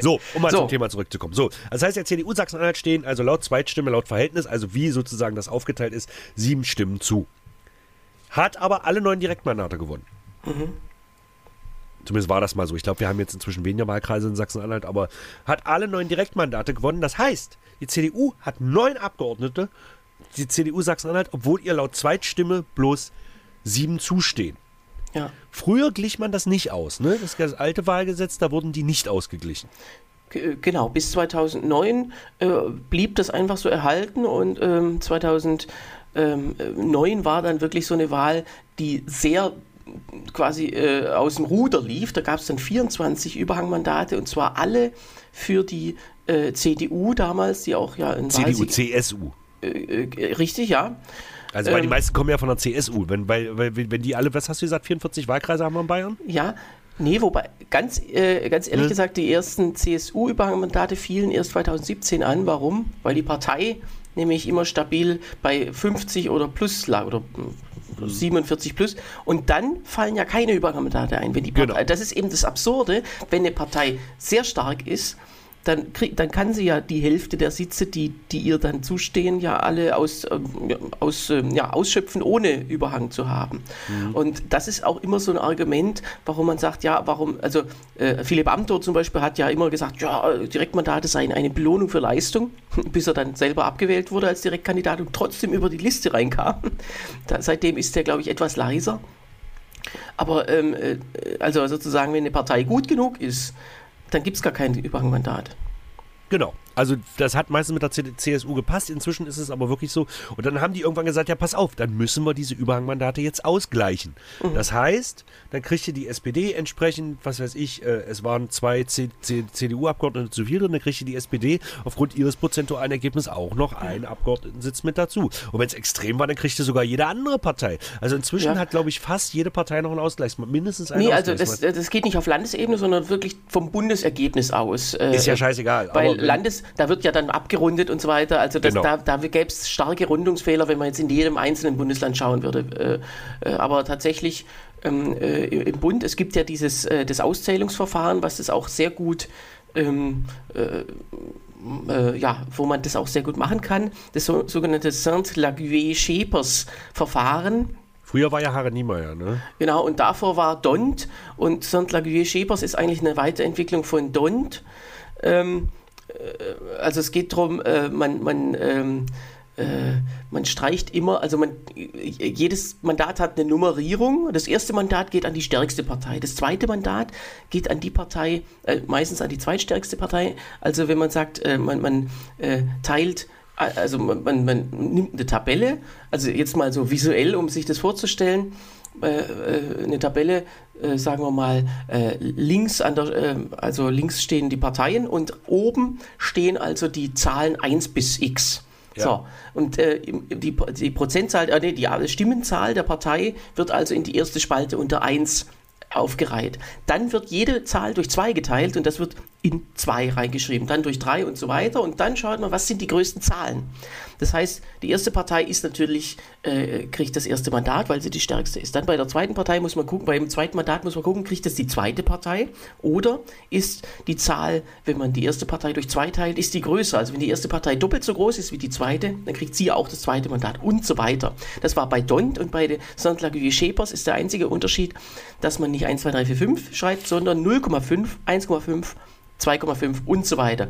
so, um mal So. zum Thema zurückzukommen. So, das heißt, der CDU Sachsen-Anhalt stehen also laut Zweitstimme, laut Verhältnis, also wie sozusagen das aufgeteilt ist, sieben Stimmen zu. Hat aber alle neun Direktmandate gewonnen. Zumindest war das mal so. Ich glaube, wir haben jetzt inzwischen weniger Wahlkreise in Sachsen-Anhalt, aber hat alle neun Direktmandate gewonnen. Das heißt, die CDU hat neun Abgeordnete, die CDU Sachsen-Anhalt, obwohl ihr laut Zweitstimme bloß sieben zustehen. Ja. Früher glich man das nicht aus. Ne? Das alte Wahlgesetz, da wurden die nicht ausgeglichen. G- Genau, bis 2009 äh, blieb das einfach so erhalten und ähm, 2009 war dann wirklich so eine Wahl, die sehr quasi äh, aus dem Ruder lief. Da gab es dann 24 Überhangmandate und zwar alle für die äh, CDU damals, die auch ja in CDU, CSU. äh, äh, richtig, ja. Also, weil die Ähm, meisten kommen ja von der CSU. Wenn, weil, weil, wenn die alle, was hast du gesagt, 44 Wahlkreise haben wir in Bayern? Ja, nee, wobei, ganz, äh, ganz ehrlich Ne? gesagt, die ersten CSU-Überhangmandate fielen erst 2017 an. Warum? Weil die Partei nämlich immer stabil bei 50 oder plus lag oder mm, 47 plus und dann fallen ja keine Überhangmandate ein. Wenn die Partei, Genau. Das ist eben das Absurde, wenn eine Partei sehr stark ist, dann, krieg, dann kann sie ja die Hälfte der Sitze, die, die ihr dann zustehen, ja alle aus, ähm, aus, ähm, ja, ausschöpfen, ohne Überhang zu haben. Und das ist auch immer so ein Argument, warum man sagt, ja, warum, also äh, Philipp Amthor zum Beispiel hat ja immer gesagt, ja, Direktmandate seien eine Belohnung für Leistung, bis er dann selber abgewählt wurde als Direktkandidat und trotzdem über die Liste reinkam. Da, seitdem ist er, glaube ich, etwas leiser. Aber ähm, äh, also sozusagen, wenn eine Partei gut genug ist, dann gibt es gar kein Überhangmandat. Genau. Also das hat meistens mit der CSU gepasst. Inzwischen ist es aber wirklich so. Und dann haben die irgendwann gesagt, ja, pass auf, dann müssen wir diese Überhangmandate jetzt ausgleichen. Das heißt, dann kriegte die SPD entsprechend, was weiß ich, äh, es waren zwei CDU-Abgeordnete zu viel drin, dann kriegte die SPD aufgrund ihres prozentualen Ergebnisses auch noch einen Abgeordnetensitz mit dazu. Und wenn es extrem war, dann kriegte sogar jede andere Partei. Also inzwischen Ja. hat, glaube ich, fast jede Partei noch einen Ausgleich, mindestens einen Nee, also das, das geht nicht auf Landesebene, sondern wirklich vom Bundesergebnis aus. äh, Ist ja scheißegal. Weil aber da wird ja dann abgerundet und so weiter. Also das, Genau. da, da gäbe es starke Rundungsfehler, wenn man jetzt in jedem einzelnen Bundesland schauen würde. Äh, äh, aber tatsächlich ähm, äh, im Bund, es gibt ja dieses äh, das Auszählungsverfahren, was das auch sehr gut ähm, äh, äh, ja, wo man das auch sehr gut machen kann. Das so, sogenannte Saint-Laguier-Schepers-Verfahren. Früher war ja Harre Niemeyer, ne? Genau, und davor war Dont und Saint-Laguier-Schepers ist eigentlich eine Weiterentwicklung von Dont. Ähm, äh, also es geht darum, äh, man, man, ähm, äh, man streicht immer, also man, jedes Mandat hat eine Nummerierung. Das erste Mandat geht an die stärkste Partei. Das zweite Mandat geht an die Partei, äh, meistens an die zweitstärkste Partei. Also wenn man sagt, äh, man, man äh, teilt also man, man, man nimmt eine Tabelle, also jetzt mal so visuell, um sich das vorzustellen, äh, äh, eine Tabelle, äh, sagen wir mal, äh, links an der, äh, also links stehen die Parteien und oben stehen also die Zahlen 1 bis x. Ja. So, und äh, die, die Prozentzahl, äh, nee, die Stimmenzahl der Partei wird also in die erste Spalte unter 1 aufgereiht. Dann wird jede Zahl durch 2 geteilt und das wird in 2 reingeschrieben, dann durch 3 und so weiter und dann schaut man, was sind die größten Zahlen. Das heißt, die erste Partei ist natürlich, äh, kriegt das erste Mandat, weil sie die stärkste ist. Dann bei der zweiten Partei muss man gucken, beim zweiten Mandat muss man gucken, kriegt das die zweite Partei oder ist die Zahl, wenn man die erste Partei durch 2 teilt, ist die größer. Also wenn die erste Partei doppelt so groß ist wie die zweite, dann kriegt sie auch das zweite Mandat und so weiter. Das war bei Dont und bei Saint-Laguier-Schepers ist der einzige Unterschied, dass man nicht 1, 2, 3, 4, 5 schreibt, sondern 0,5, 1,5, 2,5 und so weiter.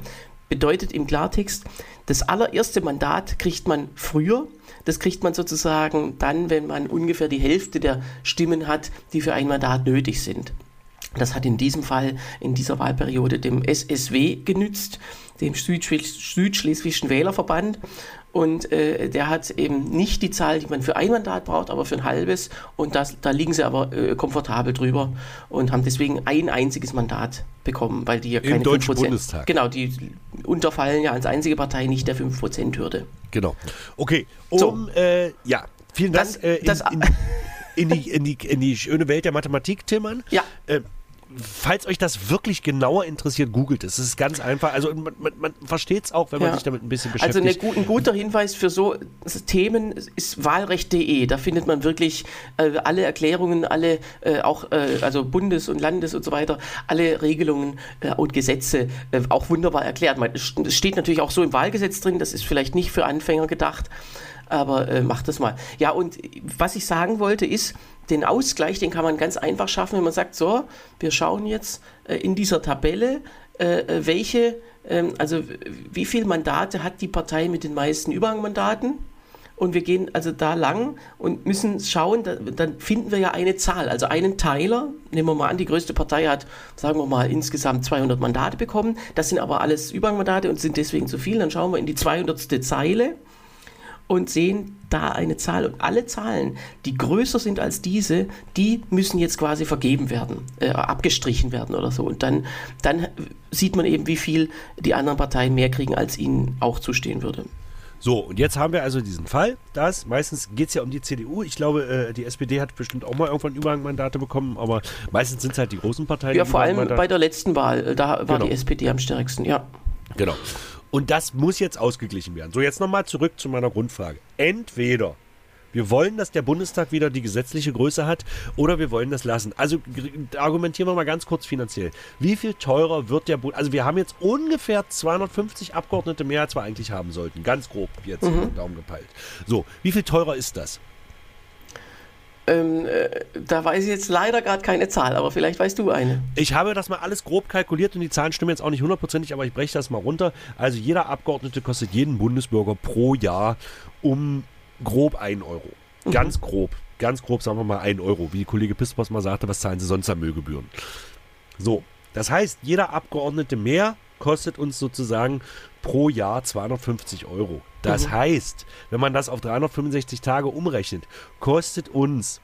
Bedeutet im Klartext, das allererste Mandat kriegt man früher. Das kriegt man sozusagen dann, wenn man ungefähr die Hälfte der Stimmen hat, die für ein Mandat nötig sind. Das hat in diesem Fall, in dieser Wahlperiode, dem SSW genützt, dem Südschles- Südschleswigschen Wählerverband. Und äh, der hat eben nicht die Zahl, die man für ein Mandat braucht, aber für ein halbes. Und das, da liegen sie aber äh, komfortabel drüber und haben deswegen ein einziges Mandat bekommen, weil die ja Im keine Deutschen 5%, Bundestag. Genau, die unterfallen ja als einzige Partei nicht der 5%-Hürde. Genau. Okay, So. um, äh, ja, vielen Dank Das- äh, in, das- in, in, die, in, die, in die schöne Welt der Mathematik, Tillmann. Ja. Falls euch das wirklich genauer interessiert, googelt es. Es ist ganz einfach. Also man, man, man versteht es auch, wenn man Ja. sich damit ein bisschen Also beschäftigt. eine, gu- ein guter Hinweis für so Themen ist wahlrecht.de. Da findet man wirklich äh, alle Erklärungen, alle äh, auch äh, also Bundes- und Landes und so weiter, alle Regelungen äh, und Gesetze äh, auch wunderbar erklärt. Man, es steht natürlich auch so im Wahlgesetz drin, das ist vielleicht nicht für Anfänger gedacht, aber äh, macht das mal. Ja, und was ich sagen wollte ist, den Ausgleich, den kann man ganz einfach schaffen, wenn man sagt, so, wir schauen jetzt äh, in dieser Tabelle, äh, äh, welche, ähm, also wie viele Mandate hat die Partei mit den meisten Überhangmandaten? Und wir gehen also da lang und müssen schauen, da, dann finden wir ja eine Zahl, also einen Teiler. Nehmen wir mal an, die größte Partei hat, sagen wir mal, insgesamt 200 Mandate bekommen. Das sind aber alles Überhangmandate und sind deswegen zu viel. Dann schauen wir in die 200. Zeile und sehen da eine Zahl. Und alle Zahlen, die größer sind als diese, die müssen jetzt quasi vergeben werden, äh, abgestrichen werden oder so. Und dann, dann sieht man eben, wie viel die anderen Parteien mehr kriegen, als ihnen auch zustehen würde. So, und jetzt haben wir also diesen Fall, dass meistens geht es ja um die CDU. Ich glaube, äh, die SPD hat bestimmt auch mal irgendwann Überhangmandate bekommen, aber meistens sind es halt die großen Parteien. Ja, vor allem bei der letzten Wahl, äh, da war Genau. die SPD am stärksten, ja. Genau. Und das muss jetzt ausgeglichen werden. So, jetzt nochmal zurück zu meiner Grundfrage. Entweder wir wollen, dass der Bundestag wieder die gesetzliche Größe hat, oder wir wollen das lassen. Also argumentieren wir mal ganz kurz finanziell. Wie viel teurer wird der Bund? Also wir haben jetzt ungefähr 250 Abgeordnete mehr, als wir eigentlich haben sollten. Ganz grob jetzt Mhm. Daumen gepeilt. So, wie viel teurer ist das? Ähm, äh, da weiß ich jetzt leider gerade keine Zahl, aber vielleicht weißt du eine. Ich habe das mal alles grob kalkuliert und die Zahlen stimmen jetzt auch nicht hundertprozentig, aber ich breche das mal runter. Also jeder Abgeordnete kostet jeden Bundesbürger pro Jahr um grob 1 Euro. Ganz grob. Ganz grob sagen wir mal 1 Euro. Wie Kollege Pispers mal sagte, was zahlen sie sonst an Müllgebühren? So, das heißt, jeder Abgeordnete mehr kostet uns sozusagen pro Jahr 250 Euro. Das heißt, wenn man das auf 365 Tage umrechnet, kostet uns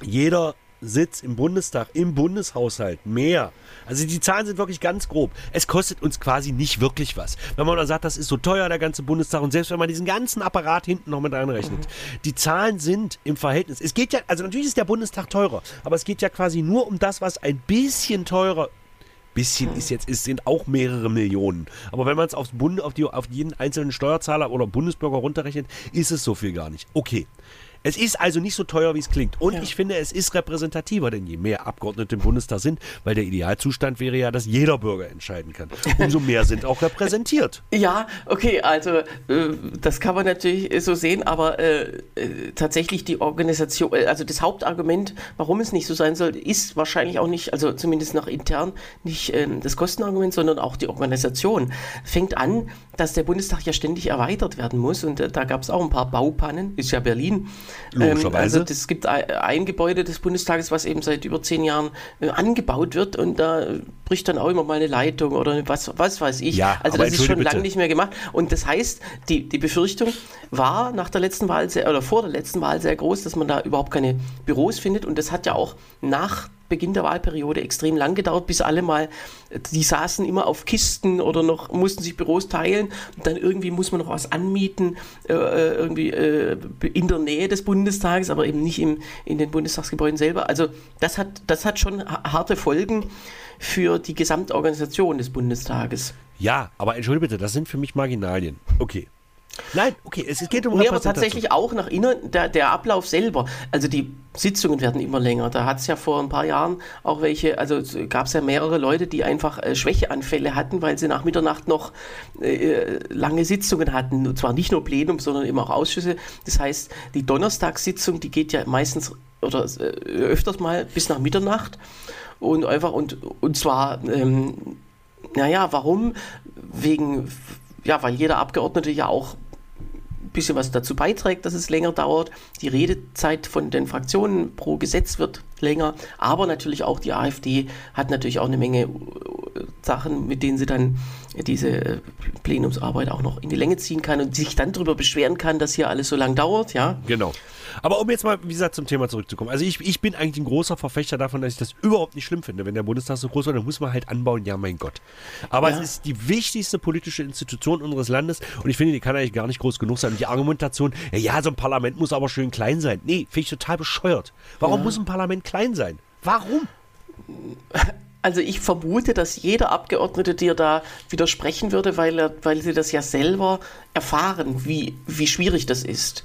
jeder Sitz im Bundestag, im Bundeshaushalt mehr. Also die Zahlen sind wirklich ganz grob. Es kostet uns quasi nicht wirklich was. Wenn man da sagt, das ist so teuer, der ganze Bundestag, und selbst wenn man diesen ganzen Apparat hinten noch mit einrechnet, die Zahlen sind im Verhältnis. Es geht ja, also natürlich ist der Bundestag teurer, aber es geht ja quasi nur um das, was ein bisschen teurer bisschen ist jetzt, es sind auch mehrere Millionen. Aber wenn man es aufs Bund, auf, die, auf jeden einzelnen Steuerzahler oder Bundesbürger runterrechnet, ist es so viel gar nicht. Okay. Es ist also nicht so teuer, wie es klingt. Und Ja. ich finde, es ist repräsentativer, denn je mehr Abgeordnete im Bundestag sind, weil der Idealzustand wäre ja, dass jeder Bürger entscheiden kann. Umso mehr sind auch repräsentiert. Ja, okay, also äh, das kann man natürlich äh, so sehen, aber äh, äh, tatsächlich die Organisation, äh, also das Hauptargument, warum es nicht so sein soll, ist wahrscheinlich auch nicht, also zumindest nach intern, nicht ähm, das Kostenargument, sondern auch die Organisation. Fängt an, dass der Bundestag ja ständig erweitert werden muss und äh, da gab es auch ein paar Baupannen, ist ja Berlin. Logischerweise. also es gibt ein, Gebäude des Bundestages, was eben seit über zehn Jahren äh, angebaut wird und da bricht dann auch immer mal eine Leitung oder was, was weiß ich. Ja, also das ist schon lange nicht mehr gemacht. Und das heißt, die, die Befürchtung war nach der letzten Wahl sehr, oder vor der letzten Wahl sehr groß, dass man da überhaupt keine Büros findet. Und das hat ja auch nach Beginn der Wahlperiode extrem lang gedauert, bis alle mal, die saßen immer auf Kisten oder noch mussten sich Büros teilen und dann irgendwie muss man noch was anmieten, äh, äh, irgendwie äh, in der Nähe des Bundestages, aber eben nicht im, in den Bundestagsgebäuden selber. Also das hat, das hat schon ha- harte Folgen für die Gesamtorganisation des Bundestages. Ja, aber entschuldige bitte, das sind für mich Marginalien. Okay. Nein, okay, es geht um Nee, aber tatsächlich auch nach innen, der, der Ablauf selber. Also die Sitzungen werden immer länger. Da hat es ja vor ein paar Jahren auch welche, also gab es ja mehrere Leute, die einfach äh, Schwächeanfälle hatten, weil sie nach Mitternacht noch äh, lange Sitzungen hatten. Und zwar nicht nur Plenum, sondern eben auch Ausschüsse. Das heißt, die Donnerstagssitzung, die geht ja meistens oder äh, öfters mal bis nach Mitternacht. Und einfach, und, und zwar, ähm, naja, warum? Wegen, ja, weil jeder Abgeordnete ja auch bisschen was dazu beiträgt, dass es länger dauert. Die Redezeit von den Fraktionen pro Gesetz wird länger, aber natürlich auch die AfD hat natürlich auch eine Menge äh, Sachen, mit denen sie dann diese äh, Plenumsarbeit auch noch in die Länge ziehen kann und sich dann darüber beschweren kann, dass hier alles so lang dauert, ja. Genau. Aber um jetzt mal, wie gesagt, zum Thema zurückzukommen. Also ich, ich bin eigentlich ein großer Verfechter davon, dass ich das überhaupt nicht schlimm finde. Wenn der Bundestag so groß wird, dann muss man halt anbauen, ja mein Gott. Aber Ja. es ist die wichtigste politische Institution unseres Landes und ich finde, die kann eigentlich gar nicht groß genug sein. Und die Argumentation, ja, ja so ein Parlament muss aber schön klein sein. Nee, finde ich total bescheuert. Warum Ja. muss ein Parlament klein sein? Warum? Also ich vermute, dass jeder Abgeordnete dir da widersprechen würde, weil, er, weil sie das ja selber erfahren, wie, wie schwierig das ist.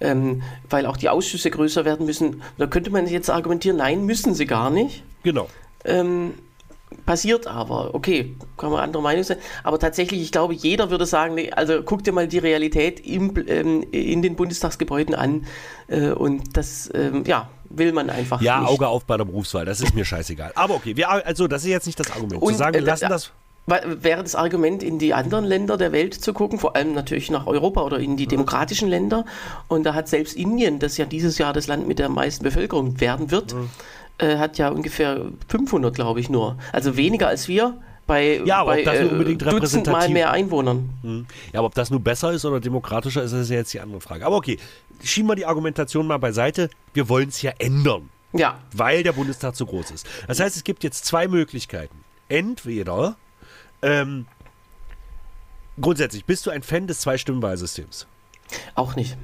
Ähm, weil auch die Ausschüsse größer werden müssen. Da könnte man jetzt argumentieren, nein, müssen sie gar nicht. Genau. Ähm, passiert aber, okay, kann man andere Meinung sein, aber tatsächlich, ich glaube, jeder würde sagen, nee, also guck dir mal die Realität im, ähm, in den Bundestagsgebäuden an äh, und das, ähm, ja, will man einfach Ja, nicht. Auge auf bei der Berufswahl, das ist mir scheißegal. Aber okay, wir, also das ist jetzt nicht das Argument. Und, Zu sagen, wir äh, lassen das. Wäre das Argument, in die anderen Länder der Welt zu gucken, vor allem natürlich nach Europa oder in die demokratischen Länder. Und da hat selbst Indien, das ja dieses Jahr das Land mit der meisten Bevölkerung werden wird, äh, hat ja ungefähr 500, glaube ich, nur. Also weniger als wir bei, Ja, aber bei ob das unbedingt Dutzendmal repräsentativ- mehr Einwohnern. Hm. Ja, aber ob das nun besser ist oder demokratischer ist, ist ja jetzt die andere Frage. Aber okay, schieben wir die Argumentation mal beiseite. Wir wollen es ja ändern, Ja, weil der Bundestag zu groß ist. Das heißt, es gibt jetzt zwei Möglichkeiten. Entweder, ähm, grundsätzlich, bist du ein Fan des Zwei-Stimmen-Wahlsystems? auch nicht.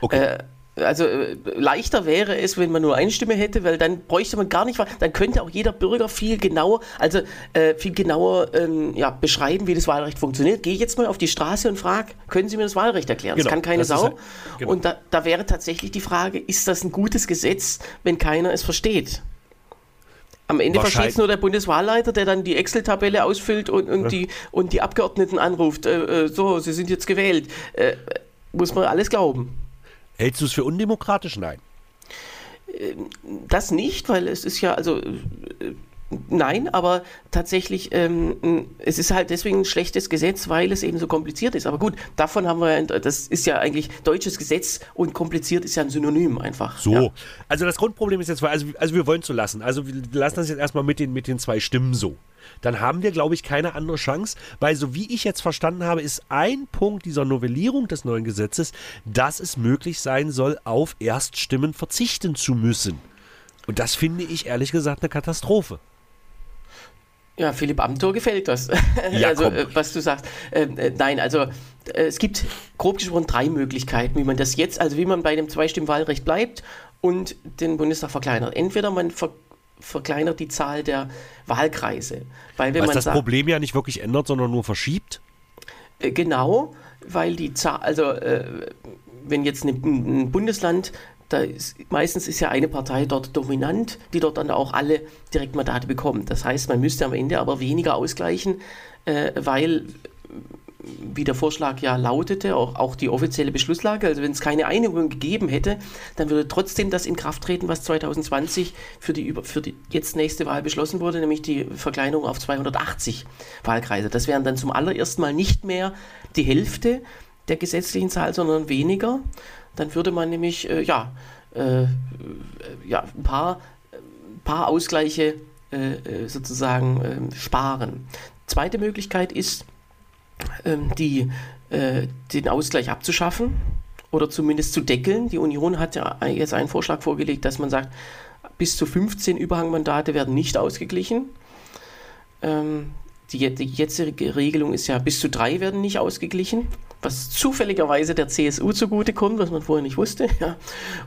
Okay. Äh, also äh, leichter wäre es, wenn man nur eine Stimme hätte, weil dann bräuchte man gar nicht, dann könnte auch jeder Bürger viel genauer, also äh, viel genauer ähm, ja, beschreiben, wie das Wahlrecht funktioniert. Gehe jetzt mal auf die Straße und frage, können Sie mir das Wahlrecht erklären? Genau, das kann keine das Sau. halt- genau. Und da, da wäre tatsächlich die Frage, ist das ein gutes Gesetz, wenn keiner es versteht? Am Ende versteht es nur der Bundeswahlleiter, der dann die Excel-Tabelle ausfüllt und, und, die, und die Abgeordneten anruft. Äh, äh, so, Sie sind jetzt gewählt. Äh, äh, muss man alles glauben. Hältst du es für undemokratisch? Nein. Das nicht, weil es ist ja, also äh, nein, aber tatsächlich, ähm, es ist halt deswegen ein schlechtes Gesetz, weil es eben so kompliziert ist. Aber gut, davon haben wir, ja- das ist ja eigentlich deutsches Gesetz und kompliziert ist ja ein Synonym einfach. So. Ja. Also das Grundproblem ist jetzt, also, also wir wollen es so lassen. Also wir lassen das jetzt erstmal mit den, mit den zwei Stimmen so. Dann haben wir, glaube ich, keine andere Chance, weil so wie ich jetzt verstanden habe, ist ein Punkt dieser Novellierung des neuen Gesetzes, dass es möglich sein soll, auf Erststimmen verzichten zu müssen. Und das finde ich ehrlich gesagt eine Katastrophe. Ja, Philipp Amthor gefällt das. Also, komm. äh, was du sagst. Ähm, äh, nein, also äh, es gibt grob gesprochen drei Möglichkeiten, wie man das jetzt, also wie man bei dem Zweistimmenwahlrecht bleibt und den Bundestag verkleinert. Entweder man ver verkleinert die Zahl der Wahlkreise. Weil wenn Was man das sagt, Problem ja nicht wirklich ändert, sondern nur verschiebt. Äh, Genau, weil die Zahl, also äh, wenn jetzt ne, ein Bundesland, da ist, meistens ist ja eine Partei dort dominant, die dort dann auch alle Direktmandate bekommt. Das heißt, man müsste am Ende aber weniger ausgleichen, äh, weil wie der Vorschlag ja lautete, auch, auch die offizielle Beschlusslage, also wenn es keine Einigung gegeben hätte, dann würde trotzdem das in Kraft treten, was 2020 für die, für die jetzt nächste Wahl beschlossen wurde, nämlich die Verkleinerung auf 280 Wahlkreise. Das wären dann zum allerersten Mal nicht mehr die Hälfte der gesetzlichen Zahl, sondern weniger. Dann würde man nämlich äh, ja, äh, äh, ja, ein paar, ein paar Ausgleiche äh, äh, sozusagen ähm, sparen. Zweite Möglichkeit ist, ähm, die, äh, den Ausgleich abzuschaffen oder zumindest zu deckeln. Die Union hat ja jetzt einen Vorschlag vorgelegt, dass man sagt, bis zu 15 Überhangmandate werden nicht ausgeglichen. Ähm, die, die jetzige Regelung ist ja, bis zu drei werden nicht ausgeglichen, was zufälligerweise der CSU zugutekommt, was man vorher nicht wusste. Ja.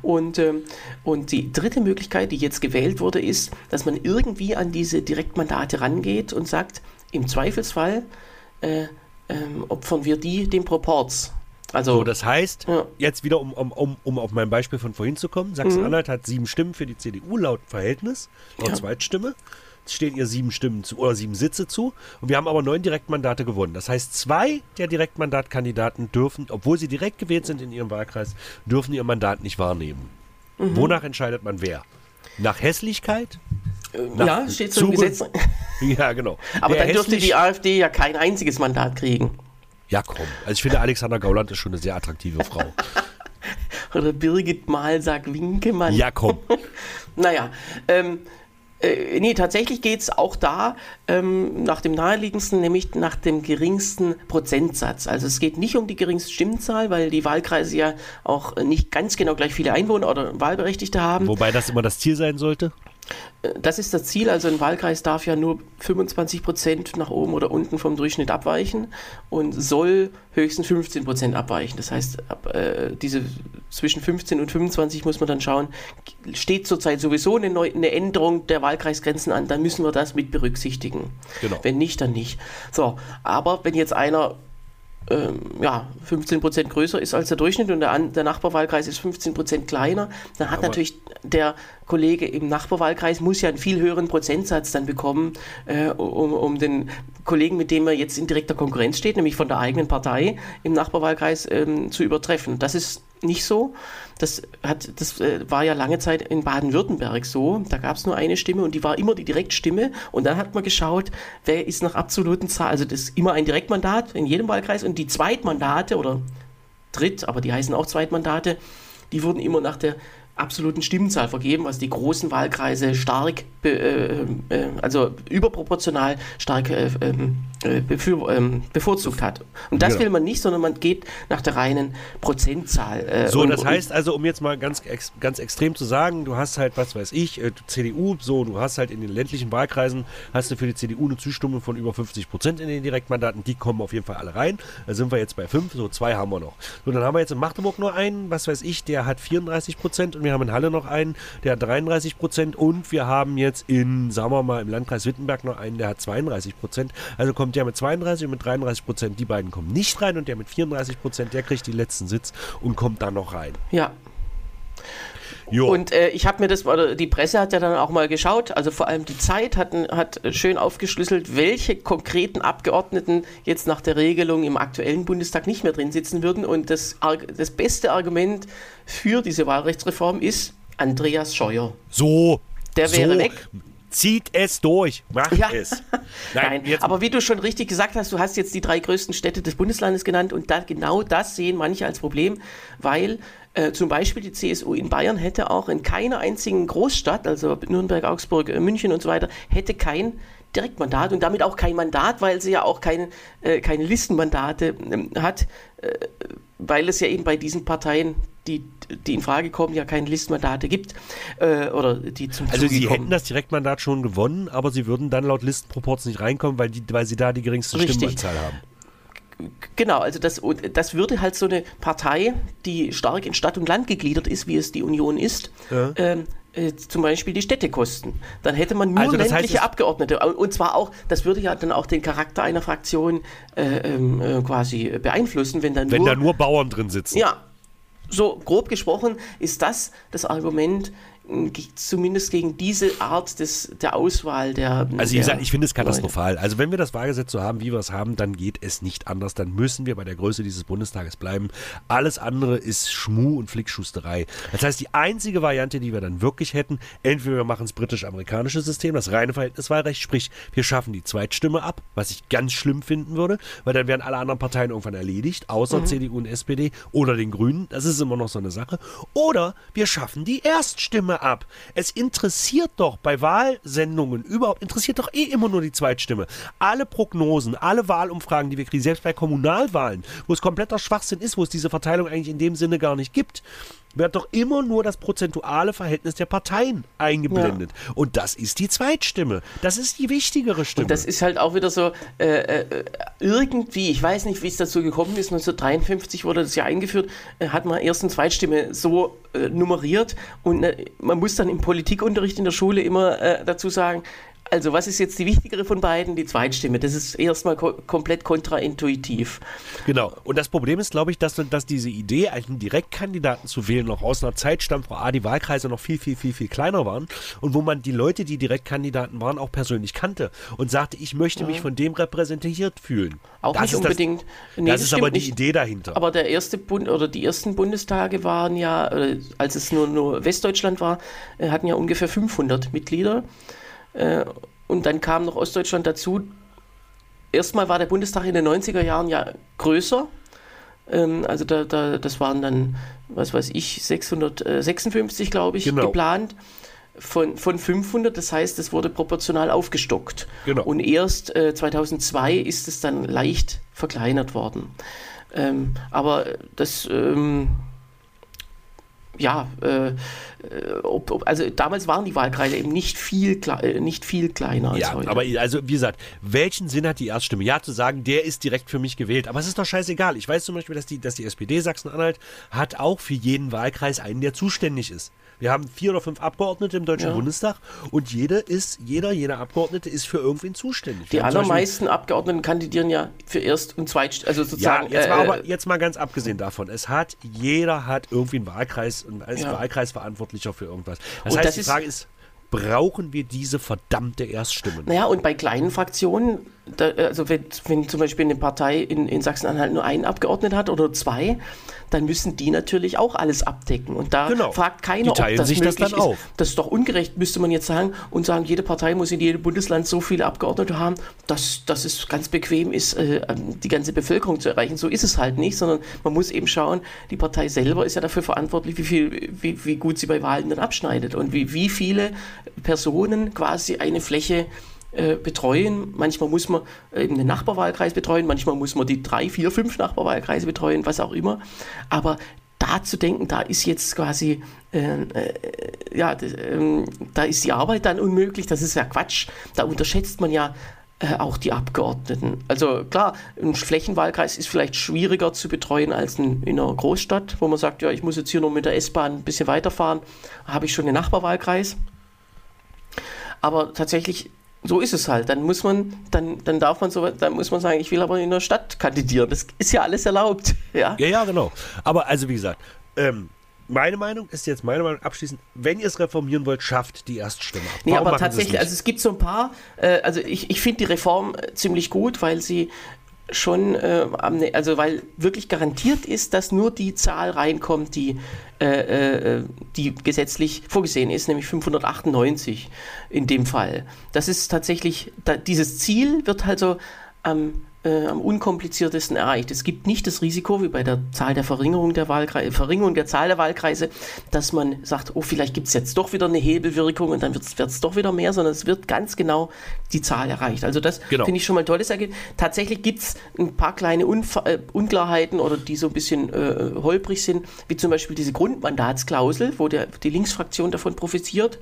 Und, ähm, und die dritte Möglichkeit, die jetzt gewählt wurde, ist, dass man irgendwie an diese Direktmandate rangeht und sagt, im Zweifelsfall äh, ähm, opfern wir die dem Proporz. Also, So, das heißt, Ja. jetzt wieder, um, um, um, um auf mein Beispiel von vorhin zu kommen, Sachsen-Anhalt hat sieben Stimmen für die CDU laut Verhältnis, laut Ja. Zweitstimme. Es stehen ihr sieben Stimmen zu oder sieben Sitze zu. Und wir haben aber neun Direktmandate gewonnen. Das heißt, zwei der Direktmandatkandidaten dürfen, obwohl sie direkt gewählt sind in ihrem Wahlkreis, dürfen ihr Mandat nicht wahrnehmen. Mhm. Wonach entscheidet man wer? Nach Hässlichkeit? Nach ja, steht so im Gesetz. Ja, genau. Aber Wer dann dürfte die AfD ja kein einziges Mandat kriegen. Ja, komm. Also ich finde, Alexander Gauland ist schon eine sehr attraktive Frau. Oder Birgit Malsack-Winkemann. Ja, komm. Naja, ähm, äh, nee, tatsächlich geht es auch da ähm, nach dem naheliegendsten, nämlich nach dem geringsten Prozentsatz. Also es geht nicht um die geringste Stimmenzahl, weil die Wahlkreise ja auch nicht ganz genau gleich viele Einwohner oder Wahlberechtigte haben. Wobei das immer das Ziel sein sollte. Das ist das Ziel. Also ein Wahlkreis darf ja nur 25 Prozent nach oben oder unten vom Durchschnitt abweichen und soll höchstens 15 Prozent abweichen. Das heißt, ab, äh, diese zwischen 15 und 25 muss man dann schauen, steht zurzeit sowieso eine, Neu eine Änderung der Wahlkreisgrenzen an, dann müssen wir das mit berücksichtigen. Genau. Wenn nicht, dann nicht. So, aber wenn jetzt einer ähm, ja, 15 Prozent größer ist als der Durchschnitt und der, der Nachbarwahlkreis ist 15 Prozent kleiner, dann hat Aber natürlich der Kollege im Nachbarwahlkreis muss ja einen viel höheren Prozentsatz dann bekommen, äh, um, um den Kollegen, mit dem er jetzt in direkter Konkurrenz steht, nämlich von der eigenen Partei im Nachbarwahlkreis ähm, zu übertreffen. Das ist nicht so. Das, hat, das äh, war ja lange Zeit in Baden-Württemberg so. Da gab es nur eine Stimme und die war immer die Direktstimme. Und dann hat man geschaut, wer ist nach absoluten Zahlen. Also das ist immer ein Direktmandat in jedem Wahlkreis und die Zweitmandate oder Dritt, aber die heißen auch Zweitmandate, die wurden immer nach der absoluten Stimmenzahl vergeben, was die großen Wahlkreise stark, äh, äh, also überproportional stark äh, ähm, äh ähm, bevorzugt hat. Und das genau. will man nicht, sondern man geht nach der reinen Prozentzahl. Äh, so, und, das heißt also, um jetzt mal ganz, ex, ganz extrem zu sagen, du hast halt, was weiß ich, äh, CDU, so, du hast halt in den ländlichen Wahlkreisen, hast du für die CDU eine Zustimmung von über 50 Prozent in den Direktmandaten, die kommen auf jeden Fall alle rein. Da sind wir jetzt bei fünf, so zwei haben wir noch. So, dann haben wir jetzt in Magdeburg nur einen, was weiß ich, der hat 34 Prozent und wir haben in Halle noch einen, der hat 33 Prozent und wir haben jetzt in, sagen wir mal, im Landkreis Wittenberg noch einen, der hat 32 Prozent. Also kommt der mit 32 und mit 33 Prozent, die beiden kommen nicht rein und der mit 34 Prozent, der kriegt den letzten Sitz und kommt dann noch rein. Ja, Jo. Und äh, ich habe mir das, oder die Presse hat ja dann auch mal geschaut, also vor allem die Zeit hat, hat schön aufgeschlüsselt, welche konkreten Abgeordneten jetzt nach der Regelung im aktuellen Bundestag nicht mehr drin sitzen würden. Und das, das beste Argument für diese Wahlrechtsreform ist Andreas Scheuer. So. Der wäre so. weg. Zieht es durch, macht ja. es. Nein, Nein aber wie du schon richtig gesagt hast, du hast jetzt die drei größten Städte des Bundeslandes genannt und da, genau das sehen manche als Problem, weil äh, zum Beispiel die CSU in Bayern hätte auch in keiner einzigen Großstadt, also Nürnberg, Augsburg, äh, München und so weiter, hätte kein Direktmandat und damit auch kein Mandat, weil sie ja auch kein, äh, keine Listenmandate äh, hat, weil es ja eben bei diesen Parteien, die, die in Frage kommen, ja keine Listenmandate gibt äh, oder die zum Also Zuge sie kommen. hätten das Direktmandat schon gewonnen, aber sie würden dann laut Listenproports nicht reinkommen, weil, die, weil sie da die geringste Richtig. Stimmenanzahl haben. Genau, also das, das würde halt so eine Partei, die stark in Stadt und Land gegliedert ist, wie es die Union ist, ja. ähm, äh, zum Beispiel die Städte kosten. Dann hätte man nur also ländliche heißt, Abgeordnete. Und zwar auch, das würde ja dann auch den Charakter einer Fraktion äh, ähm, äh, quasi beeinflussen, wenn dann wenn nur, da nur Bauern drin sitzen. Ja, so grob gesprochen ist das das Argument, zumindest gegen diese Art des, der Auswahl der. Also, wie gesagt, ich finde es katastrophal. Also, wenn wir das Wahlgesetz so haben, wie wir es haben, dann geht es nicht anders. Dann müssen wir bei der Größe dieses Bundestages bleiben. Alles andere ist Schmu und Flickschusterei. Das heißt, die einzige Variante, die wir dann wirklich hätten, entweder wir machen das britisch-amerikanische System, das reine Verhältniswahlrecht, sprich, wir schaffen die Zweitstimme ab, was ich ganz schlimm finden würde, weil dann wären alle anderen Parteien irgendwann erledigt, außer mhm. CDU und SPD oder den Grünen. Das ist immer noch so eine Sache. Oder wir schaffen die Erststimme ab. Es interessiert doch bei Wahlsendungen überhaupt, interessiert doch eh immer nur die Zweitstimme. Alle Prognosen, alle Wahlumfragen, die wir kriegen, selbst bei Kommunalwahlen, wo es kompletter Schwachsinn ist, wo es diese Verteilung eigentlich in dem Sinne gar nicht gibt, wird doch immer nur das prozentuale Verhältnis der Parteien eingeblendet. Ja. Und das ist die Zweitstimme. Das ist die wichtigere Stimme. Und das ist halt auch wieder so, äh, äh, irgendwie, ich weiß nicht, wie es dazu gekommen ist, 1953 wurde das ja eingeführt, äh, hat man erst eine Zweitstimme so äh, nummeriert und äh, man muss dann im Politikunterricht in der Schule immer dazu sagen, also was ist jetzt die wichtigere von beiden? Die Zweitstimme. Das ist erstmal ko komplett kontraintuitiv. Genau. Und das Problem ist, glaube ich, dass, dass diese Idee, einen Direktkandidaten zu wählen, noch aus einer Zeit stammt, wo A, die Wahlkreise noch viel, viel, viel, viel kleiner waren und wo man die Leute, die Direktkandidaten waren, auch persönlich kannte und sagte, ich möchte mich von dem repräsentiert fühlen. Auch das nicht unbedingt. Das, nee, das ist aber die nicht. Idee dahinter. Aber der erste Bund oder die ersten Bundestage waren ja, äh, als es nur, nur Westdeutschland war, äh, hatten ja ungefähr 500 Mitglieder. Äh, und dann kam noch Ostdeutschland dazu. Erstmal war der Bundestag in den 90er Jahren ja größer. Ähm, also da, da, das waren dann, was weiß ich, 656, glaube ich, genau. geplant. Von, von 500, das heißt, es wurde proportional aufgestockt. Genau. Und erst äh, 2002 ist es dann leicht verkleinert worden. Ähm, aber das ähm, ja, äh, ob, ob, also damals waren die Wahlkreise eben nicht viel, äh, nicht viel kleiner als ja, heute. aber also wie gesagt, welchen Sinn hat die Erststimme? Ja, zu sagen, der ist direkt für mich gewählt. Aber es ist doch scheißegal. Ich weiß zum Beispiel, dass die, dass die SPD Sachsen-Anhalt hat auch für jeden Wahlkreis einen, der zuständig ist. Wir haben vier oder fünf Abgeordnete im Deutschen Ja. Bundestag und jeder ist, jeder, jeder Abgeordnete ist für irgendwen zuständig. die Wir allermeisten Abgeordneten kandidieren ja für Erst- und Zweit, also Ja, sozusagen. jetzt mal, äh, aber jetzt mal ganz abgesehen davon. Es hat, jeder hat irgendwie einen Wahlkreis und ist Ja. Wahlkreisverantwortlicher für irgendwas. Das Und heißt, das die Frage ist, brauchen wir diese verdammte Erststimmen? Naja, und bei kleinen Fraktionen, da, also wenn, wenn zum Beispiel eine Partei in, in Sachsen-Anhalt nur einen Abgeordneten hat oder zwei, dann müssen die natürlich auch alles abdecken. Und da Genau. fragt keiner, ob das sich das möglich dann ist. auf. Das ist doch ungerecht, müsste man jetzt sagen, und sagen, jede Partei muss in jedem Bundesland so viele Abgeordnete haben, dass, dass es ganz bequem ist, äh, die ganze Bevölkerung zu erreichen. So ist es halt nicht, sondern man muss eben schauen, die Partei selber ist ja dafür verantwortlich, wie, viel, wie, wie gut sie bei Wahlen dann abschneidet und wie, wie viele Personen quasi eine Fläche äh, betreuen. Manchmal muss man äh, eben den Nachbarwahlkreis betreuen, manchmal muss man die drei, vier, fünf Nachbarwahlkreise betreuen, was auch immer. Aber da zu denken, da ist jetzt quasi, äh, äh, ja, ähm, da ist die Arbeit dann unmöglich, das ist ja Quatsch. Da unterschätzt man ja äh, auch die Abgeordneten. Also klar, ein Flächenwahlkreis ist vielleicht schwieriger zu betreuen als ein, in einer Großstadt, wo man sagt, ja, ich muss jetzt hier nur mit der S-Bahn ein bisschen weiterfahren, habe ich schon den Nachbarwahlkreis. Aber tatsächlich, so ist es halt. Dann muss man, dann, dann darf man so, dann muss man sagen, ich will aber in der Stadt kandidieren. Das ist ja alles erlaubt. Ja. Ja, ja, genau. Aber also wie gesagt, ähm, meine Meinung ist jetzt meine Meinung abschließend, wenn ihr es reformieren wollt, schafft die Erststimme ab. Nee, aber tatsächlich, also es gibt so ein paar, äh, also ich, ich finde die Reform äh, ziemlich gut, weil sie schon, äh, ne- also weil wirklich garantiert ist, dass nur die Zahl reinkommt, die, äh, äh, die gesetzlich vorgesehen ist, nämlich 598 in dem Fall. Das ist tatsächlich, da, dieses Ziel wird also am äh, am unkompliziertesten erreicht. Es gibt nicht das Risiko, wie bei der Zahl der Verringerung der Wahlkreise, Verringerung der Zahl der Wahlkreise, dass man sagt, oh, vielleicht gibt es jetzt doch wieder eine Hebelwirkung und dann wird es doch wieder mehr, sondern es wird ganz genau die Zahl erreicht. Also das Genau. finde ich schon mal ein tolles Ergebnis. Tatsächlich gibt es ein paar kleine Unfa äh, Unklarheiten oder die so ein bisschen äh, holprig sind, wie zum Beispiel diese Grundmandatsklausel, wo der, die Linksfraktion davon profitiert.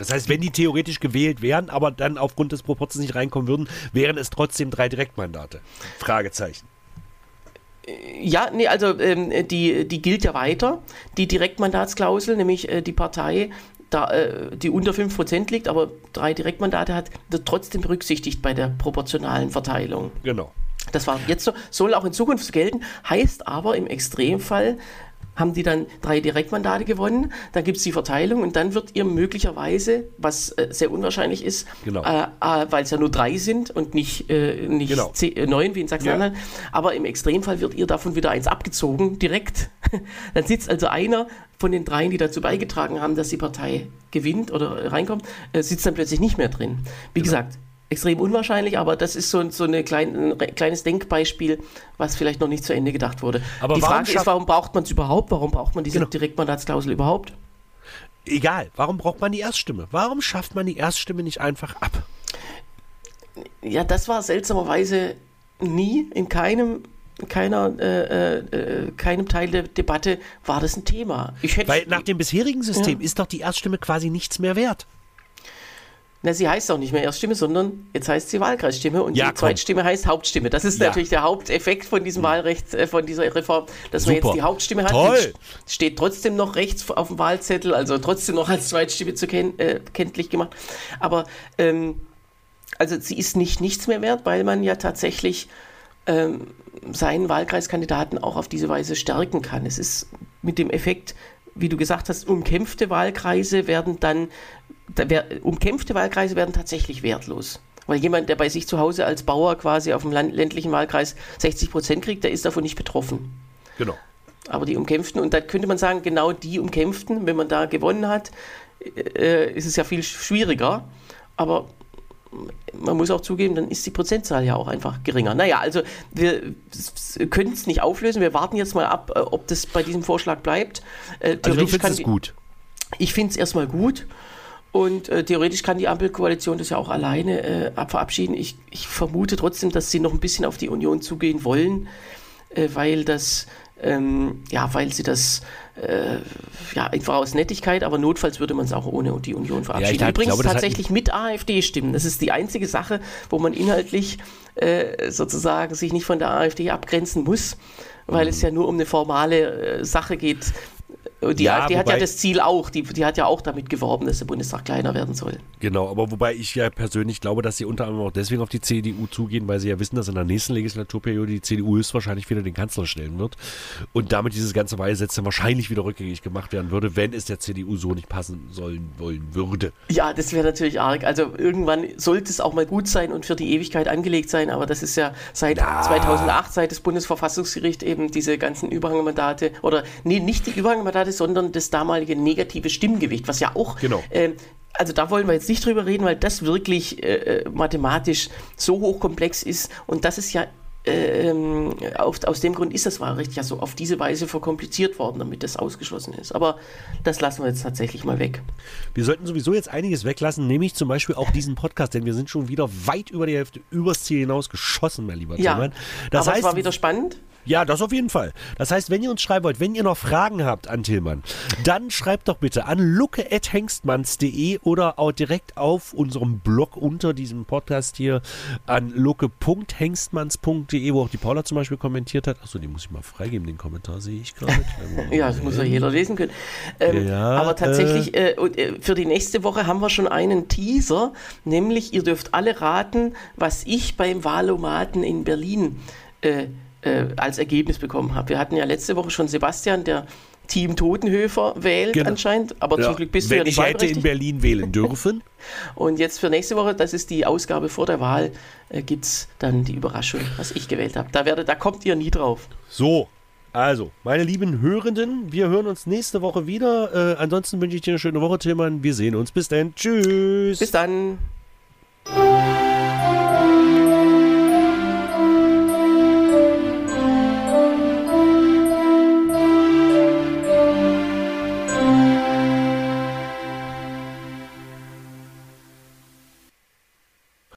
Das heißt, wenn die theoretisch gewählt wären, aber dann aufgrund des Proporzes nicht reinkommen würden, wären es trotzdem drei Direktmandate. Fragezeichen. Ja, nee, also ähm, die, die gilt ja weiter, die Direktmandatsklausel, nämlich äh, die Partei, da, äh, die unter 5% liegt, aber drei Direktmandate hat, wird trotzdem berücksichtigt bei der proportionalen Verteilung. Genau. Das war jetzt so, soll auch in Zukunft gelten, heißt aber im Extremfall haben die dann drei Direktmandate gewonnen, dann gibt es die Verteilung und dann wird ihr möglicherweise, was äh, sehr unwahrscheinlich ist, Genau. äh, äh, weil es ja nur drei sind und nicht, äh, nicht Genau. zehn, äh, neun wie in Sachsen-Anhalt, aber im Extremfall wird ihr davon wieder eins abgezogen, direkt. dann sitzt also einer von den dreien, die dazu beigetragen haben, dass die Partei gewinnt oder reinkommt, äh, sitzt dann plötzlich nicht mehr drin. Wie gesagt, extrem unwahrscheinlich, aber das ist so, so eine klein, ein kleines Denkbeispiel, was vielleicht noch nicht zu Ende gedacht wurde. Aber die Frage ist, warum braucht man es überhaupt? Warum braucht man diese Genau. Direktmandatsklausel überhaupt? Egal, warum braucht man die Erststimme? Warum schafft man die Erststimme nicht einfach ab? Ja, das war seltsamerweise nie in keinem in keiner, äh, äh, keinem Teil der Debatte war das ein Thema. Ich hätte, Weil nach dem bisherigen System ist doch die Erststimme quasi nichts mehr wert. Na, sie heißt auch nicht mehr Erststimme, sondern jetzt heißt sie Wahlkreisstimme und Ja, die komm. Zweitstimme heißt Hauptstimme. Das ist Ja. natürlich der Haupteffekt von diesem Wahlrecht, äh, von dieser Reform, dass man Super. jetzt die Hauptstimme hat. Toll. Steht trotzdem noch rechts auf dem Wahlzettel, also trotzdem noch als Zweitstimme zu ken äh, kenntlich gemacht. Aber ähm, also sie ist nicht nichts mehr wert, weil man ja tatsächlich ähm, seinen Wahlkreiskandidaten auch auf diese Weise stärken kann. Es ist mit dem Effekt, wie du gesagt hast, umkämpfte Wahlkreise werden dann, da wär, umkämpfte Wahlkreise werden tatsächlich wertlos. Weil jemand, der bei sich zu Hause als Bauer quasi auf dem land ländlichen Wahlkreis 60 Prozent kriegt, der ist davon nicht betroffen. Genau. Aber die Umkämpften, und da könnte man sagen, genau die Umkämpften, wenn man da gewonnen hat, äh, ist es ja viel schwieriger. Aber man muss auch zugeben, dann ist die Prozentzahl ja auch einfach geringer. Naja, also wir können es nicht auflösen. Wir warten jetzt mal ab, äh, ob das bei diesem Vorschlag bleibt. Äh, Also du findest es gut. ich finde es erstmal gut. Und äh, theoretisch kann die Ampelkoalition das ja auch alleine äh, ab- verabschieden. Ich, ich vermute trotzdem, dass sie noch ein bisschen auf die Union zugehen wollen, äh, weil das ähm, ja, weil sie das äh, ja einfach aus Nettigkeit, aber notfalls würde man es auch ohne die Union verabschieden. Ja, ich Übrigens glaube, hat- tatsächlich mit AfD-Stimmen. Das ist die einzige Sache, wo man inhaltlich äh, sozusagen sich nicht von der AfD abgrenzen muss, weil Mhm. es ja nur um eine formale äh, Sache geht. Und Die Ja, AfD hat ja wobei- das Ziel auch, die, die hat ja auch damit geworben, dass der Bundestag kleiner werden soll. Genau, aber wobei ich ja persönlich glaube, dass sie unter anderem auch deswegen auf die CDU zugehen, weil sie ja wissen, dass in der nächsten Legislaturperiode die CDU höchstwahrscheinlich wieder den Kanzler stellen wird und damit dieses ganze Wahlgesetz dann wahrscheinlich wieder rückgängig gemacht werden würde, wenn es der CDU so nicht passen sollen wollen würde. Ja, das wäre natürlich arg. Also irgendwann sollte es auch mal gut sein und für die Ewigkeit angelegt sein, aber das ist ja seit 2008, seit das Bundesverfassungsgericht eben diese ganzen Überhangmandate oder nee, nicht die Überhangmandate, sondern das damalige negative Stimmgewicht, was ja auch Genau. ähm, also da wollen wir jetzt nicht drüber reden, weil das wirklich äh, äh, mathematisch so hochkomplex ist und das ist ja ähm, auf, aus dem Grund ist das Wahlrecht ja so auf diese Weise verkompliziert worden, damit das ausgeschlossen ist. Aber das lassen wir jetzt tatsächlich mal weg. Wir sollten sowieso jetzt einiges weglassen, nämlich zum Beispiel auch diesen Podcast, denn wir sind schon wieder weit über die Hälfte übers Ziel hinaus geschossen, mein lieber Ja, Tillmann. Das aber heißt, es war wieder spannend. Ja, das auf jeden Fall. Das heißt, wenn ihr uns schreiben wollt, wenn ihr noch Fragen habt an Tillmann, dann schreibt doch bitte an lucke.hengstmanns.de oder auch direkt auf unserem Blog unter diesem Podcast hier an lucke.hengstmanns.de, wo auch die Paula zum Beispiel kommentiert hat. Achso, den muss ich mal freigeben, den Kommentar sehe ich gerade. Ja, das muss ja jeder lesen können. Ähm, Ja, aber tatsächlich, äh, und, äh, für die nächste Woche haben wir schon einen Teaser, nämlich ihr dürft alle raten, was ich beim Wahlomaten in Berlin äh, äh, als Ergebnis bekommen habe. Wir hatten ja letzte Woche schon Sebastian, der Team Totenhöfer wählt Genau. anscheinend, aber Ja, zum Glück bist du wenn ja nicht ich hätte in. Berlin wählen dürfen. Und jetzt für nächste Woche, das ist die Ausgabe vor der Wahl, äh, gibt es dann die Überraschung, was ich gewählt habe. Da, werdet- da kommt ihr nie drauf. So, also, meine lieben Hörenden, wir hören uns nächste Woche wieder. Äh, ansonsten wünsche ich dir eine schöne Woche, Tillmann. Wir sehen uns. Bis dann. Tschüss. Bis dann.